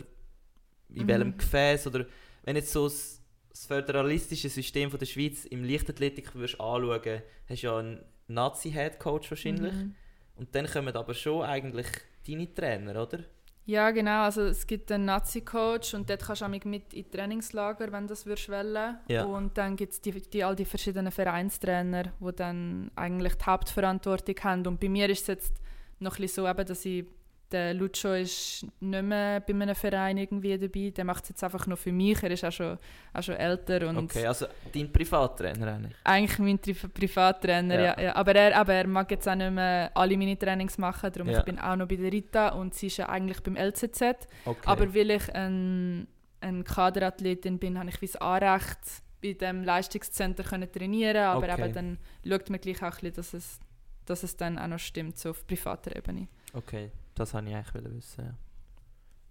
[SPEAKER 1] in
[SPEAKER 3] Mhm.
[SPEAKER 1] welchem Gefäß? Oder wenn jetzt so das, föderalistische System von der Schweiz im Leichtathletik würdest anschauen, hast du ja einen Nazi-Head-Coach wahrscheinlich.
[SPEAKER 3] Mhm.
[SPEAKER 1] Und dann kommen aber schon eigentlich deine Trainer, oder?
[SPEAKER 3] Ja, genau. Also es gibt einen Nazi-Coach und dort kannst du auch mit in die Trainingslager, wenn du das würdest wollen.
[SPEAKER 1] Ja.
[SPEAKER 3] Und dann gibt es die, die, all die verschiedenen Vereinstrainer, die dann eigentlich die Hauptverantwortung haben. Und bei mir ist es jetzt noch ein bisschen so, eben, dass ich, der Lucio ist nicht mehr bei einem Verein irgendwie dabei. Der macht es jetzt einfach nur für mich. Er ist auch schon, auch schon älter und
[SPEAKER 1] Okay, also dein Privattrainer eigentlich.
[SPEAKER 3] eigentlich mein Tri Privattrainer.
[SPEAKER 1] Ja.
[SPEAKER 3] Ja. Ja, Aber, er, aber er mag jetzt auch nicht mehr alle meine Trainings machen. Darum
[SPEAKER 1] Ja.
[SPEAKER 3] ich bin auch noch bei der Rita und sie ist ja eigentlich beim LZZ.
[SPEAKER 1] Okay.
[SPEAKER 3] Aber weil ich ein, eine Kaderathletin bin, habe ich wie das Anrecht, bei dem Leistungscenter können trainieren Aber
[SPEAKER 1] Okay.
[SPEAKER 3] eben dann schaut man gleich auch ein bisschen, dass es dass es dann auch noch stimmt, so auf privater Ebene.
[SPEAKER 1] Okay, das wollte ich eigentlich wissen. Ja.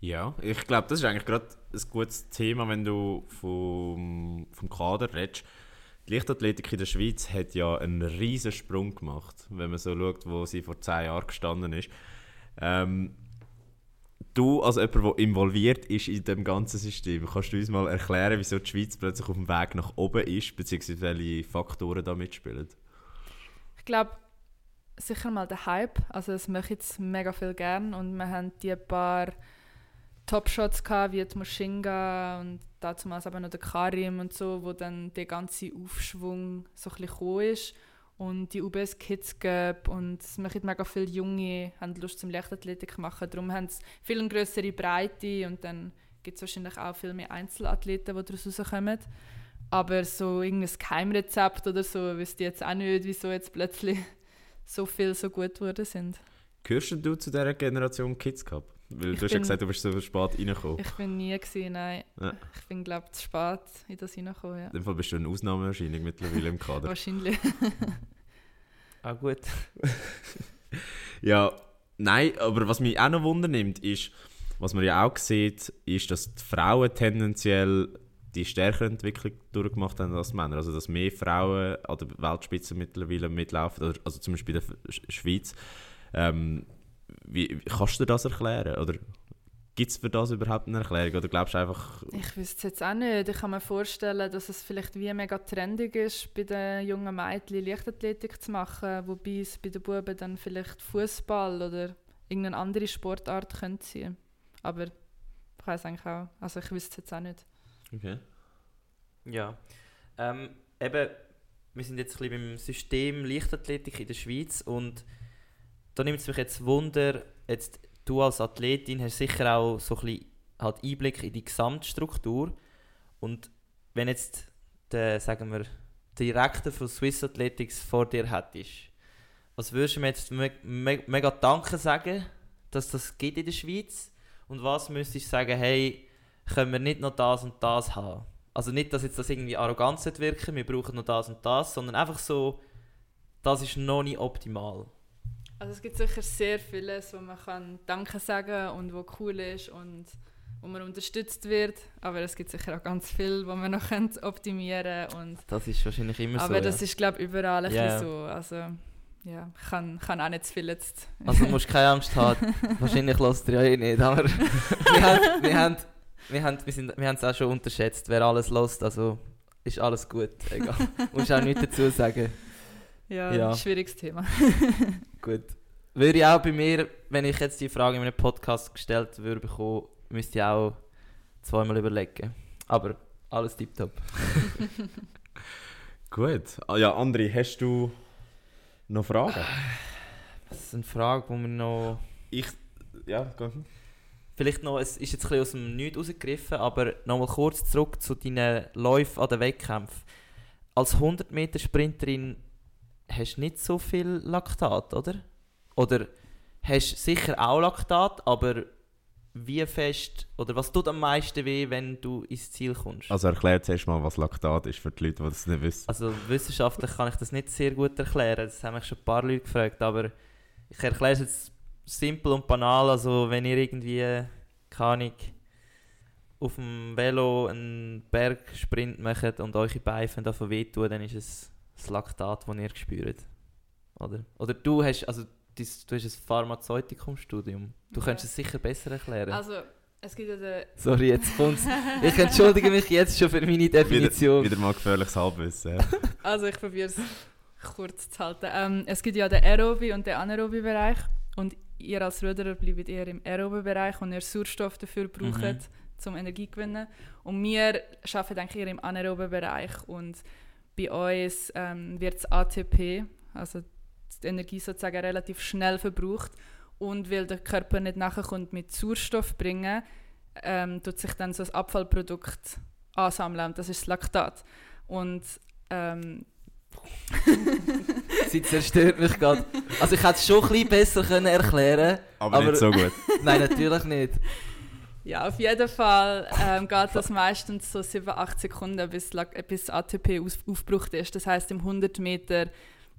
[SPEAKER 2] Ja, ich glaube, das ist eigentlich gerade ein gutes Thema, wenn du vom, vom Kader redest. Die Leichtathletik in der Schweiz hat ja einen riesen Sprung gemacht, wenn man so schaut, wo sie vor zehn Jahren gestanden ist. Ähm, du als jemand, der involviert ist in dem ganzen System, kannst du uns mal erklären, wieso die Schweiz plötzlich auf dem Weg nach oben ist, beziehungsweise welche Faktoren da mitspielen?
[SPEAKER 3] Ich glaube, sicher mal der Hype. Also das mache ich jetzt mega viel gern und wir haben die paar Top-Shots gehabt, wie die Moshinga und damals aber noch der Karim und so, wo dann der ganze Aufschwung so ein bisschen ist und die UBS Kids gab und es machen mega viele Junge, haben Lust zum Leichtathletik machen, darum haben sie viel größere Breite und dann gibt es wahrscheinlich auch viel mehr Einzelathleten, die daraus rauskommen. Aber so irgendein Geheimrezept oder so wüsste ich jetzt auch nicht, wieso jetzt plötzlich so viel so gut geworden sind.
[SPEAKER 2] Gehörst du zu dieser Generation Kids Cup? Weil
[SPEAKER 3] Ich
[SPEAKER 2] du hast ja gesagt, du bist so spät reingekommen.
[SPEAKER 3] Ich bin nie gewesen, nein.
[SPEAKER 2] Ja.
[SPEAKER 3] Ich bin glaube zu spät in das hineingekommen, ja.
[SPEAKER 2] In dem Fall bist du eine Ausnahmeerscheinung mittlerweile im Kader.
[SPEAKER 3] Wahrscheinlich.
[SPEAKER 1] Ah gut.
[SPEAKER 2] Ja, nein, aber was mich auch noch wundernimmt, ist, was man ja auch sieht, ist, dass die Frauen tendenziell die stärkere Entwicklung durchgemacht haben als Männer. Also, dass mehr Frauen an der Weltspitze mittlerweile mitlaufen, also zum Beispiel in der Sch- Schweiz. Ähm, wie, kannst du das erklären? Oder gibt es für das überhaupt eine Erklärung? Oder glaubst du einfach,
[SPEAKER 3] Ich wüsste es jetzt auch nicht. Ich kann mir vorstellen, dass es vielleicht wie mega trendig ist, bei den jungen Mädchen Leichtathletik zu machen, wobei es bei den Buben dann vielleicht Fußball oder irgendeine andere Sportart könnte sein. Aber ich weiß eigentlich auch, also ich wüsste es jetzt auch nicht.
[SPEAKER 2] Okay.
[SPEAKER 1] Ja. Ähm, eben, wir sind jetzt ein bisschen beim System Leichtathletik in der Schweiz und da nimmt es mich jetzt Wunder, jetzt du als Athletin hast sicher auch so ein bisschen halt Einblick in die Gesamtstruktur und wenn jetzt der, sagen wir, Direktor von Swiss Athletics vor dir hättest, was würdest du mir jetzt me me mega danken sagen, dass das geht in der Schweiz und was müsstest du sagen, hey, können wir nicht noch das und das haben? Also nicht, dass jetzt das irgendwie arrogant wirken, wir brauchen noch das und das, sondern einfach so, das ist noch nicht optimal.
[SPEAKER 3] Also es gibt sicher sehr vieles, wo man kann Danke sagen und wo cool ist und wo man unterstützt wird. Aber es gibt sicher auch ganz viel, wo man noch optimieren und
[SPEAKER 1] Das ist wahrscheinlich immer
[SPEAKER 3] Aber
[SPEAKER 1] so.
[SPEAKER 3] das ist glaube ich überall ein
[SPEAKER 1] Ja.
[SPEAKER 3] bisschen so. Also ja, ich kann, kann auch nicht zu viel jetzt.
[SPEAKER 1] ja. Also du musst keine Angst haben, wahrscheinlich lässt ihr ja eh nicht, aber wir haben, wir haben, wir haben, wir sind, wir haben es auch schon unterschätzt, wer alles lässt, also ist alles gut, egal. musst auch nichts dazu sagen.
[SPEAKER 3] ja,
[SPEAKER 1] Ja.
[SPEAKER 3] schwieriges Thema.
[SPEAKER 1] Gut. Würde ich auch bei mir, wenn ich jetzt die Frage in einem Podcast gestellt würde bekommen, müsste ich auch zweimal überlegen. Aber alles tipptopp.
[SPEAKER 2] Gut. Ah, ja, André, hast du noch Fragen?
[SPEAKER 1] Das ist eine Frage, die wir noch...
[SPEAKER 2] Ich. Ja, geh.
[SPEAKER 1] Vielleicht noch, es ist jetzt ein bisschen aus dem Nichts rausgegriffen, aber nochmal kurz zurück zu deinen Läufen an den Wettkämpfen. Als 100-Meter-Sprinterin hast du nicht so viel Laktat, oder? Oder hast du sicher auch Laktat, aber wie fest, oder was tut am meisten weh, wenn du ins Ziel kommst?
[SPEAKER 2] Also erklär zuerst mal, was Laktat ist für die Leute, die das nicht wissen.
[SPEAKER 1] Also wissenschaftlich kann ich das nicht sehr gut erklären, das haben mich schon ein paar Leute gefragt, aber ich erkläre es jetzt simpel und banal, also wenn ihr irgendwie, keine Ahnung, auf dem Velo einen Bergsprint macht und eure Beine davon wehtun, dann ist es das Laktat, das ihr spürt. Oder, oder du hast, also dis- du hast ein Pharmazeutikumstudium, du
[SPEAKER 3] Ja.
[SPEAKER 1] könntest es sicher besser erklären.
[SPEAKER 3] Also es gibt ja den,
[SPEAKER 1] Sorry, jetzt kommt's. Ich entschuldige mich jetzt schon für meine Definition.
[SPEAKER 2] Wieder, wieder mal gefährliches Halbwissen.
[SPEAKER 3] Also ich probiere es kurz zu halten. Ähm, es gibt ja den aerobi und den anaerobi Bereich und ihr als Ruderer bleibt eher im aerobi Bereich und ihr Sauerstoff dafür braucht,
[SPEAKER 1] Mhm.
[SPEAKER 3] zum Energie zu gewinnen. Und wir arbeiten eigentlich eher im anaeroben Bereich und bei uns ähm, wird das ATP, also die Energie sozusagen relativ schnell verbraucht und weil der Körper nicht nachkommt mit Sauerstoff bringen, ähm, tut sich dann so ein Abfallprodukt ansammeln und das ist das Laktat. Und ähm,
[SPEAKER 1] Sie zerstört mich gerade. Also ich hätte es schon ein bisschen besser können erklären
[SPEAKER 2] Aber,
[SPEAKER 1] Aber-
[SPEAKER 2] nicht so gut.
[SPEAKER 1] Nein, natürlich nicht.
[SPEAKER 3] ja, auf jeden Fall ähm, geht das meistens so 7, 8 Sekunden, bis, bis ATP aufgebraucht ist. Das heißt, im 100 Meter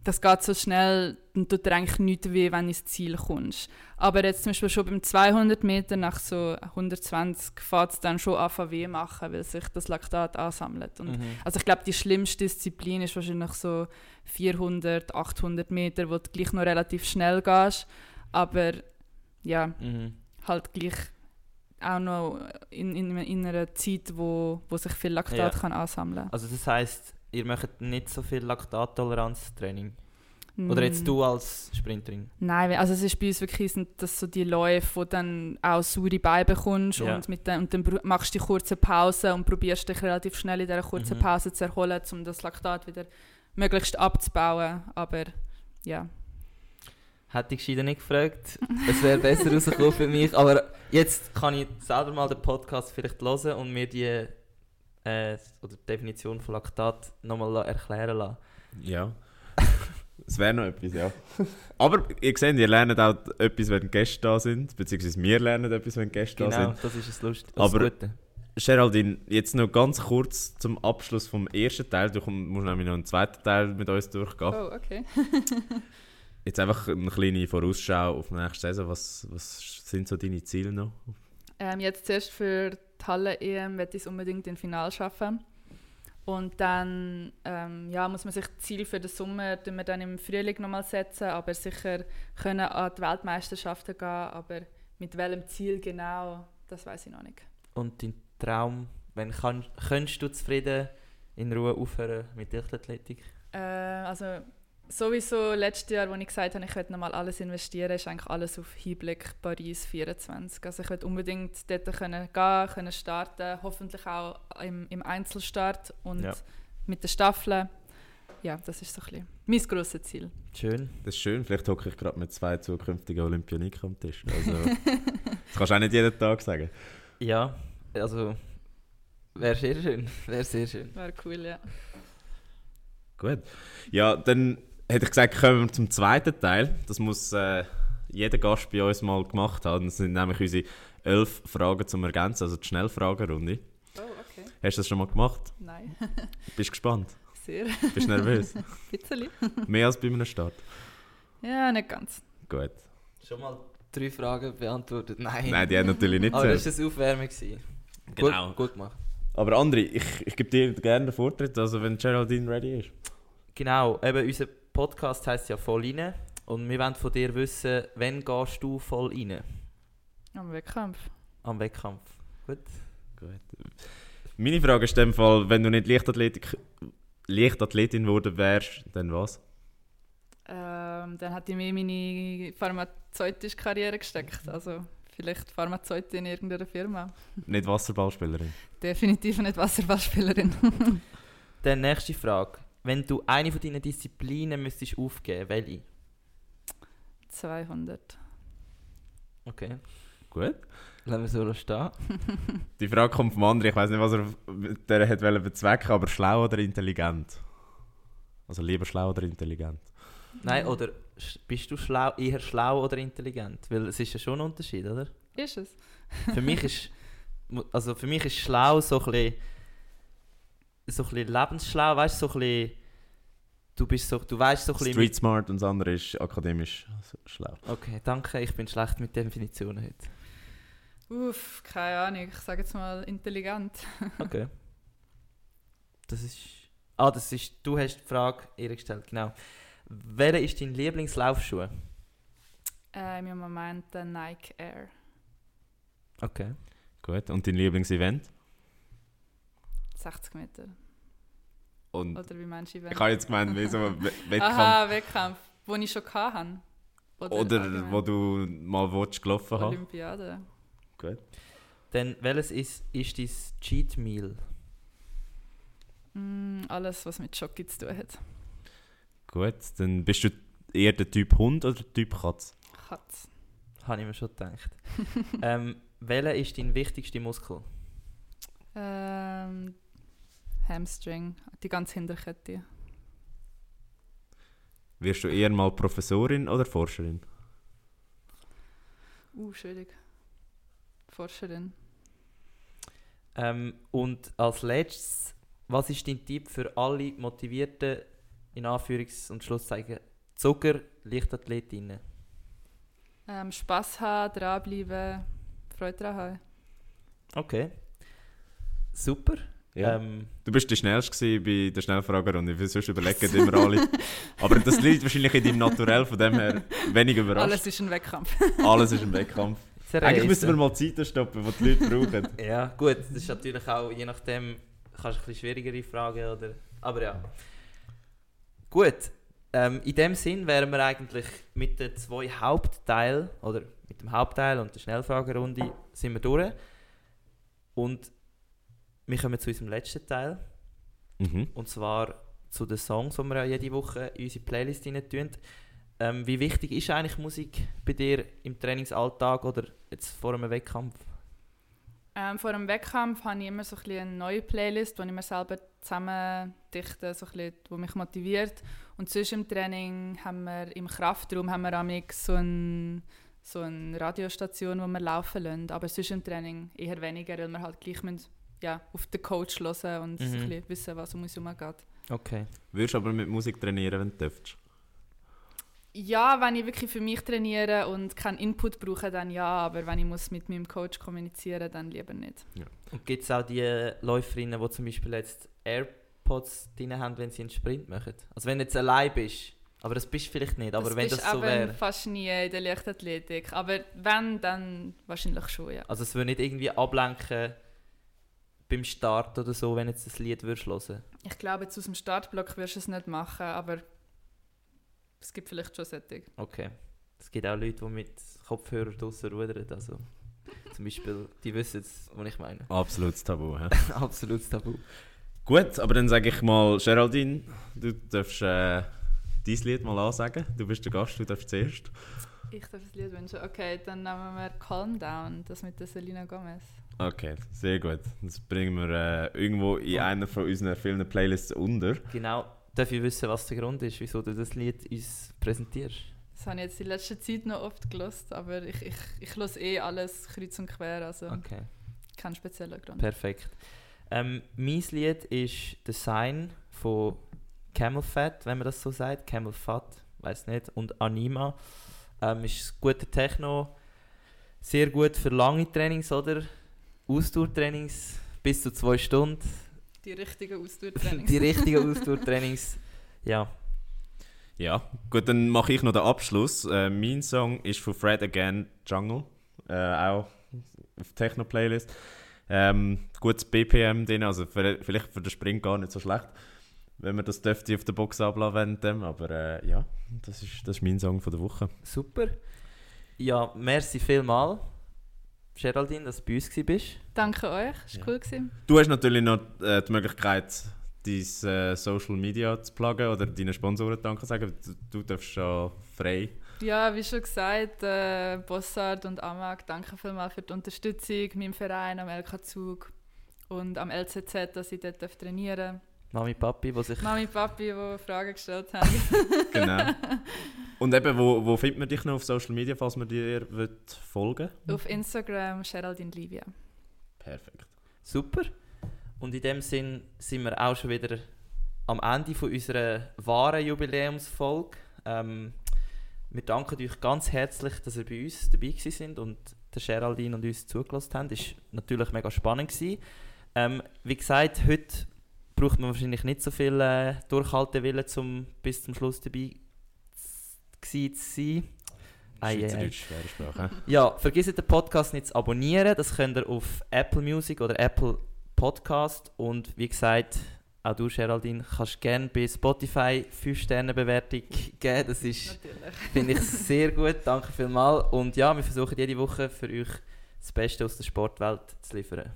[SPEAKER 3] das geht so schnell, dann tut dir eigentlich nichts weh, wenn du ins Ziel kommst. Aber jetzt zum Beispiel schon beim 200 Meter nach so 120 fährt es dann schon an weh machen, weil sich das Laktat ansammelt. Und
[SPEAKER 1] Mhm.
[SPEAKER 3] also ich glaube, die schlimmste Disziplin ist wahrscheinlich so 400, 800 Meter, wo du gleich noch relativ schnell gehst, aber ja,
[SPEAKER 1] Mhm.
[SPEAKER 3] halt gleich auch noch in, in, in einer Zeit, wo, wo sich viel Laktat
[SPEAKER 1] Ja.
[SPEAKER 3] kann ansammeln
[SPEAKER 1] Also das heisst, ihr macht nicht so viel Laktattoleranztraining? Oder
[SPEAKER 3] Mm.
[SPEAKER 1] jetzt du als Sprinterin?
[SPEAKER 3] Nein, also es ist bei uns wirklich sind das so die Läufe, wo dann auch saure Beine bekommst
[SPEAKER 1] Ja.
[SPEAKER 3] und, mit den, und dann machst du die kurze Pause und probierst dich relativ schnell in dieser kurzen
[SPEAKER 1] Mhm.
[SPEAKER 3] Pause zu erholen, um das Laktat wieder möglichst abzubauen. Aber ja,
[SPEAKER 1] Hätte ich gescheiter nicht gefragt. Es wäre besser rausgekommen für mich. Aber jetzt kann ich selber mal den Podcast vielleicht hören und mir die, äh, oder die Definition von Laktat nochmal erklären lassen.
[SPEAKER 2] Ja. Es wäre noch etwas, ja. Aber ihr seht, ihr lernt auch etwas, wenn Gäste da sind. Beziehungsweise wir lernen etwas, wenn Gäste da
[SPEAKER 1] Genau,
[SPEAKER 2] sind.
[SPEAKER 1] das ist das.
[SPEAKER 2] Aber-
[SPEAKER 1] das Gute.
[SPEAKER 2] Geraldine, jetzt noch ganz kurz zum Abschluss vom ersten Teil. Du musst nämlich noch einen zweiten Teil mit uns durchgehen.
[SPEAKER 3] oh, okay.
[SPEAKER 2] Jetzt einfach eine kleine Vorausschau auf die nächste Saison. Was, was sind so deine Ziele noch?
[SPEAKER 3] Ähm, jetzt zuerst für die Halle-EM ich es unbedingt im Finale schaffen. Und dann ähm, ja, muss man sich Ziel für den Sommer wir dann im Frühling nochmal setzen, aber sicher können an die Weltmeisterschaften gehen, aber mit welchem Ziel genau, das weiß ich noch nicht.
[SPEAKER 1] Und dein Traum, wenn kann, könntest du zufrieden in Ruhe aufhören mit Leichtathletik?
[SPEAKER 3] Äh, also sowieso letztes Jahr, als ich gesagt habe, ich werde nochmal alles investieren, ist eigentlich alles auf Hinblick Paris 24. Also ich werde unbedingt dort können gehen, können starten, hoffentlich auch im, im Einzelstart und
[SPEAKER 1] Ja.
[SPEAKER 3] mit den Staffeln. Ja, das ist so ein bisschen mein grosses Ziel.
[SPEAKER 1] Schön.
[SPEAKER 2] Das ist schön. Vielleicht hocke ich gerade mit zwei zukünftigen Olympioniken am Tisch. Also, das kannst du auch nicht jeden Tag sagen.
[SPEAKER 1] Ja, also wäre sehr schön. Wäre sehr schön.
[SPEAKER 3] Wäre cool, ja.
[SPEAKER 2] Gut. Ja, dann hätte ich gesagt, kommen wir zum zweiten Teil. Das muss äh, jeder Gast bei uns mal gemacht haben. Das sind nämlich unsere elf Fragen zum Ergänzen, also die Schnellfragerunde.
[SPEAKER 3] Oh, okay.
[SPEAKER 2] Hast du das schon mal gemacht?
[SPEAKER 3] Nein,
[SPEAKER 2] Bist du gespannt?
[SPEAKER 3] sehr.
[SPEAKER 2] Bist du nervös?
[SPEAKER 3] Bisschen.
[SPEAKER 2] Mehr als bei einem Start?
[SPEAKER 3] Ja, nicht ganz.
[SPEAKER 2] Gut.
[SPEAKER 1] Schon mal drei Fragen beantwortet? Nein.
[SPEAKER 2] Nein, die haben natürlich nicht
[SPEAKER 1] Aber das war eine.
[SPEAKER 2] Genau.
[SPEAKER 1] Gut, gut gemacht.
[SPEAKER 2] Aber André, ich, ich gebe dir gerne den Vortritt, also wenn Geraldine ready ist.
[SPEAKER 1] Genau, eben unser Podcast heisst ja «Voll rein». Und wir wollen von dir wissen, wann gehst du voll rein
[SPEAKER 3] Am Wettkampf.
[SPEAKER 1] am Wettkampf? Gut.
[SPEAKER 2] Gut. Meine Frage ist in dem Fall, wenn du nicht Leichtathletik, Leichtathletin geworden wärst, dann was?
[SPEAKER 3] Ähm, dann hat ich mir meine pharmazeutische Karriere gesteckt. Also vielleicht Pharmazeutin in irgendeiner Firma.
[SPEAKER 2] Nicht Wasserballspielerin.
[SPEAKER 3] Definitiv nicht Wasserballspielerin.
[SPEAKER 1] Dann nächste Frage. Wenn du eine von deinen Disziplinen müsstest aufgeben, welche?
[SPEAKER 3] 200.
[SPEAKER 1] Okay.
[SPEAKER 2] Gut.
[SPEAKER 1] Lassen wir so stehen.
[SPEAKER 2] Die Frage kommt vom anderen, ich weiß nicht, was er mit der hat bezwecken, aber schlau oder intelligent? Also lieber schlau oder intelligent?
[SPEAKER 1] Nein, oder bist du schlau, eher schlau oder intelligent? Weil es ist ja schon ein Unterschied, oder?
[SPEAKER 3] Ist es?
[SPEAKER 1] Für mich ist, also für mich ist schlau so ein bisschen, so ein bisschen lebensschlau, weißt du, so ein bisschen, du bist so, du weißt so ein bisschen...
[SPEAKER 2] Street smart und das andere ist akademisch schlau.
[SPEAKER 1] Okay, danke, ich bin schlecht mit Definitionen heute.
[SPEAKER 3] Uff, keine Ahnung. Ich sage jetzt mal intelligent.
[SPEAKER 1] Okay. Das ist... Ah, das ist... Du hast die Frage ihr gestellt, genau. Welcher ist dein Lieblingslaufschuh?
[SPEAKER 3] Ähm, Im Moment der Nike Air.
[SPEAKER 1] Okay.
[SPEAKER 2] Gut. Und dein Lieblingsevent?
[SPEAKER 3] 60 Meter.
[SPEAKER 2] Und
[SPEAKER 3] Oder wie meinst du
[SPEAKER 2] ich habe jetzt gemeint, wie so ein We- Wettkampf.
[SPEAKER 3] Aha, Wettkampf, den ich schon hatte.
[SPEAKER 2] Oder
[SPEAKER 3] allgemein?
[SPEAKER 2] wo du mal willst, gelaufen hast.
[SPEAKER 3] Olympiade.
[SPEAKER 2] Gut.
[SPEAKER 1] Dann welches ist, ist dein Cheat Meal?
[SPEAKER 3] Mm, alles, was mit Schoki zu tun hat.
[SPEAKER 2] Gut. Dann bist du eher der Typ Hund oder der Typ Katz?
[SPEAKER 3] Katz.
[SPEAKER 1] Habe ich mir schon gedacht. ähm, welcher ist dein wichtigster Muskel?
[SPEAKER 3] Ähm, Hamstring, die ganze Hinterkette.
[SPEAKER 2] Wirst du eher mal Professorin oder Forscherin?
[SPEAKER 3] Uh, schwierig. Forscherin.
[SPEAKER 1] Ähm, und als letztes, was ist dein Tipp für alle motivierten in Anführungs- und Schlusszeichen Zucker Leichtathletinnen?
[SPEAKER 3] Ähm, Spass haben, dranbleiben, Freude daran haben.
[SPEAKER 1] Okay. Super.
[SPEAKER 2] Ja.
[SPEAKER 1] Ähm,
[SPEAKER 2] Du bist der Schnellste bei der Schnellfragerunde, weil sonst überlegen immer alle. Aber das liegt wahrscheinlich in deinem Naturell, von dem her wenig überrascht. Alles,
[SPEAKER 3] Alles ist ein Wettkampf.
[SPEAKER 2] ist ein Wettkampf. Eigentlich müssen wir mal Zeiten stoppen, die die Leute brauchen.
[SPEAKER 1] Ja, gut, das ist natürlich auch, je nachdem, kannst du ein bisschen schwierigere Fragen, oder? Aber ja. Gut, ähm, in dem Sinn wären wir eigentlich mit den zwei Hauptteilen, oder mit dem Hauptteil und der Schnellfragerunde, sind wir durch. Und wir kommen zu unserem letzten Teil,
[SPEAKER 2] Mhm.
[SPEAKER 1] und zwar zu den Songs, die wir ja jede Woche in unsere Playlist rein tun. Ähm, wie wichtig ist eigentlich Musik bei dir im Trainingsalltag oder jetzt vor einem Wettkampf?
[SPEAKER 3] Ähm, vor dem Wettkampf habe ich immer so ein bisschen eine neue Playlist, die ich mir selber zusammen dichte, so ein bisschen, die mich motiviert. Und sonst im Training haben wir im Kraftraum haben wir so, ein, so eine Radiostation, die wir laufen lassen. Aber sonst im Training eher weniger, weil wir halt gleich müssen, ja, auf den Coach hören und
[SPEAKER 1] Mhm.
[SPEAKER 3] ein bisschen wissen, was um uns herum geht.
[SPEAKER 1] Okay.
[SPEAKER 2] Würdest du aber mit Musik trainieren, wenn du dürftest?
[SPEAKER 3] Ja, wenn ich wirklich für mich trainiere und keinen Input brauche, dann ja. Aber wenn ich muss mit meinem Coach kommunizieren dann lieber nicht.
[SPEAKER 1] Und gibt es auch die Läuferinnen, die zum Beispiel jetzt AirPods drin haben, wenn sie einen Sprint machen? Also wenn du jetzt allein bist, aber das bist du vielleicht nicht, aber
[SPEAKER 3] das
[SPEAKER 1] wenn das so wäre.
[SPEAKER 3] fast nie in der Leichtathletik. Aber wenn, dann wahrscheinlich schon, ja.
[SPEAKER 1] Also es würde nicht irgendwie ablenken beim Start oder so, wenn du jetzt das Lied würdest hören.
[SPEAKER 3] Ich glaube, jetzt aus dem Startblock wirst du es nicht machen, aber es gibt vielleicht schon Sättig.
[SPEAKER 1] Okay. Es gibt auch Leute, die mit Kopfhörer draussen rudern. Also zum Beispiel, die wissen es, was ich meine.
[SPEAKER 2] Absolutes Tabu. hä?
[SPEAKER 1] Absolutes Tabu.
[SPEAKER 2] Gut, aber dann sage ich mal, Geraldine, du darfst äh, dein Lied mal ansagen. Du bist der Gast, du darfst zuerst.
[SPEAKER 3] Ich darf das Lied wünschen. Okay, dann nehmen wir Calm Down, das mit der Selena Gomez.
[SPEAKER 2] Okay, sehr gut. Das bringen wir äh, irgendwo in einer von unseren vielen Playlists unter.
[SPEAKER 1] Genau. Darf ich wissen, was der Grund ist, wieso du das Lied uns präsentierst?
[SPEAKER 3] Das habe ich jetzt in letzter Zeit noch oft gelost, aber ich, ich, ich höre eh alles kreuz und quer, also
[SPEAKER 1] Okay.
[SPEAKER 3] kein spezieller Grund.
[SPEAKER 1] Perfekt. Ähm, mein Lied ist The Sign von Camel Fat, wenn man das so sagt. Camel Fat, weiß nicht. Und Anima. Ähm, ist guter Techno. Sehr gut für lange Trainings, oder? Ausdauertrainings bis zu zwei Stunden.
[SPEAKER 3] Die richtigen Ausdauertrainings.
[SPEAKER 1] Die richtigen Ausdauertrainings. Ja,
[SPEAKER 2] Ja, gut, dann mache ich noch den Abschluss. Äh, mein Song ist von Fred Again Jungle, äh, auch auf Techno-Playlist. Ähm, gutes BPM drin, also für, vielleicht für den Sprint gar nicht so schlecht, wenn man das dürfte auf der Box ablassen dem, aber äh, ja, das ist, das ist mein Song von der Woche.
[SPEAKER 1] super. Ja, merci vielmal, Geraldine, dass du bei uns warst.
[SPEAKER 3] Danke euch, es war
[SPEAKER 2] Ja.
[SPEAKER 3] cool. Gewesen.
[SPEAKER 2] Du hast natürlich noch äh, die Möglichkeit, dein äh, Social Media zu pluggen oder deinen Sponsoren Danke sagen. Du, du darfst schon frei.
[SPEAKER 3] Ja, wie schon gesagt, äh, Bossard und Amag, danke vielmals für die Unterstützung, meinem Verein am LK Zug und am LCZ, dass ich dort darf trainieren
[SPEAKER 1] Mami, Papi, die sich...
[SPEAKER 3] Mami, Papi, die Fragen gestellt haben.
[SPEAKER 2] Genau. Und eben, wo, wo findet man dich noch auf Social Media, falls man dir will folgen
[SPEAKER 3] Auf Instagram, Geraldine Livia.
[SPEAKER 2] Perfekt.
[SPEAKER 1] Super. Und in dem Sinn sind wir auch schon wieder am Ende von unserer wahren Jubiläumsfolge. Ähm, wir danken euch ganz herzlich, dass ihr bei uns dabei gewesen sind und der Geraldine und uns zugelassen haben. Das war natürlich mega spannend. Gewesen. Ähm, wie gesagt, heute braucht man wahrscheinlich nicht so viel äh, Durchhaltewillen, um bis zum Schluss dabei zu sein. Ei, ei, ei.
[SPEAKER 2] Schweizerdeutsch, schwere Sprache. hä?
[SPEAKER 1] Ja, vergesst den Podcast nicht zu abonnieren. Das könnt ihr auf Apple Music oder Apple Podcast. Und wie gesagt, auch du, Geraldine, kannst gerne bei Spotify 5-Sterne-Bewertung geben. Das ist, finde ich, sehr gut. Danke vielmals. Und ja, wir versuchen jede Woche für euch das Beste aus der Sportwelt zu liefern.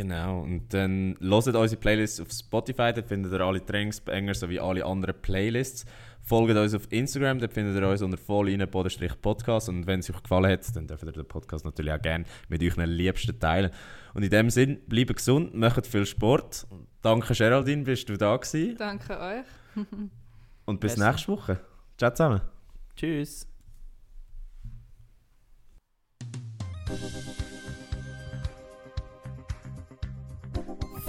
[SPEAKER 2] Genau, und dann hört unsere Playlist auf Spotify, dort findet ihr alle Trainingsbanger sowie alle anderen Playlists. Folgt uns auf Instagram, dort findet ihr uns unter vollrein-podcast und wenn es euch gefallen hat, dann dürft ihr den Podcast natürlich auch gerne mit euren Liebsten teilen. Und in dem Sinn, bleibt gesund, macht viel Sport. Danke Geraldine, bist du da gewesen
[SPEAKER 3] Danke euch.
[SPEAKER 2] und bis
[SPEAKER 1] Merci.
[SPEAKER 2] nächste Woche. Ciao zusammen.
[SPEAKER 1] Tschüss.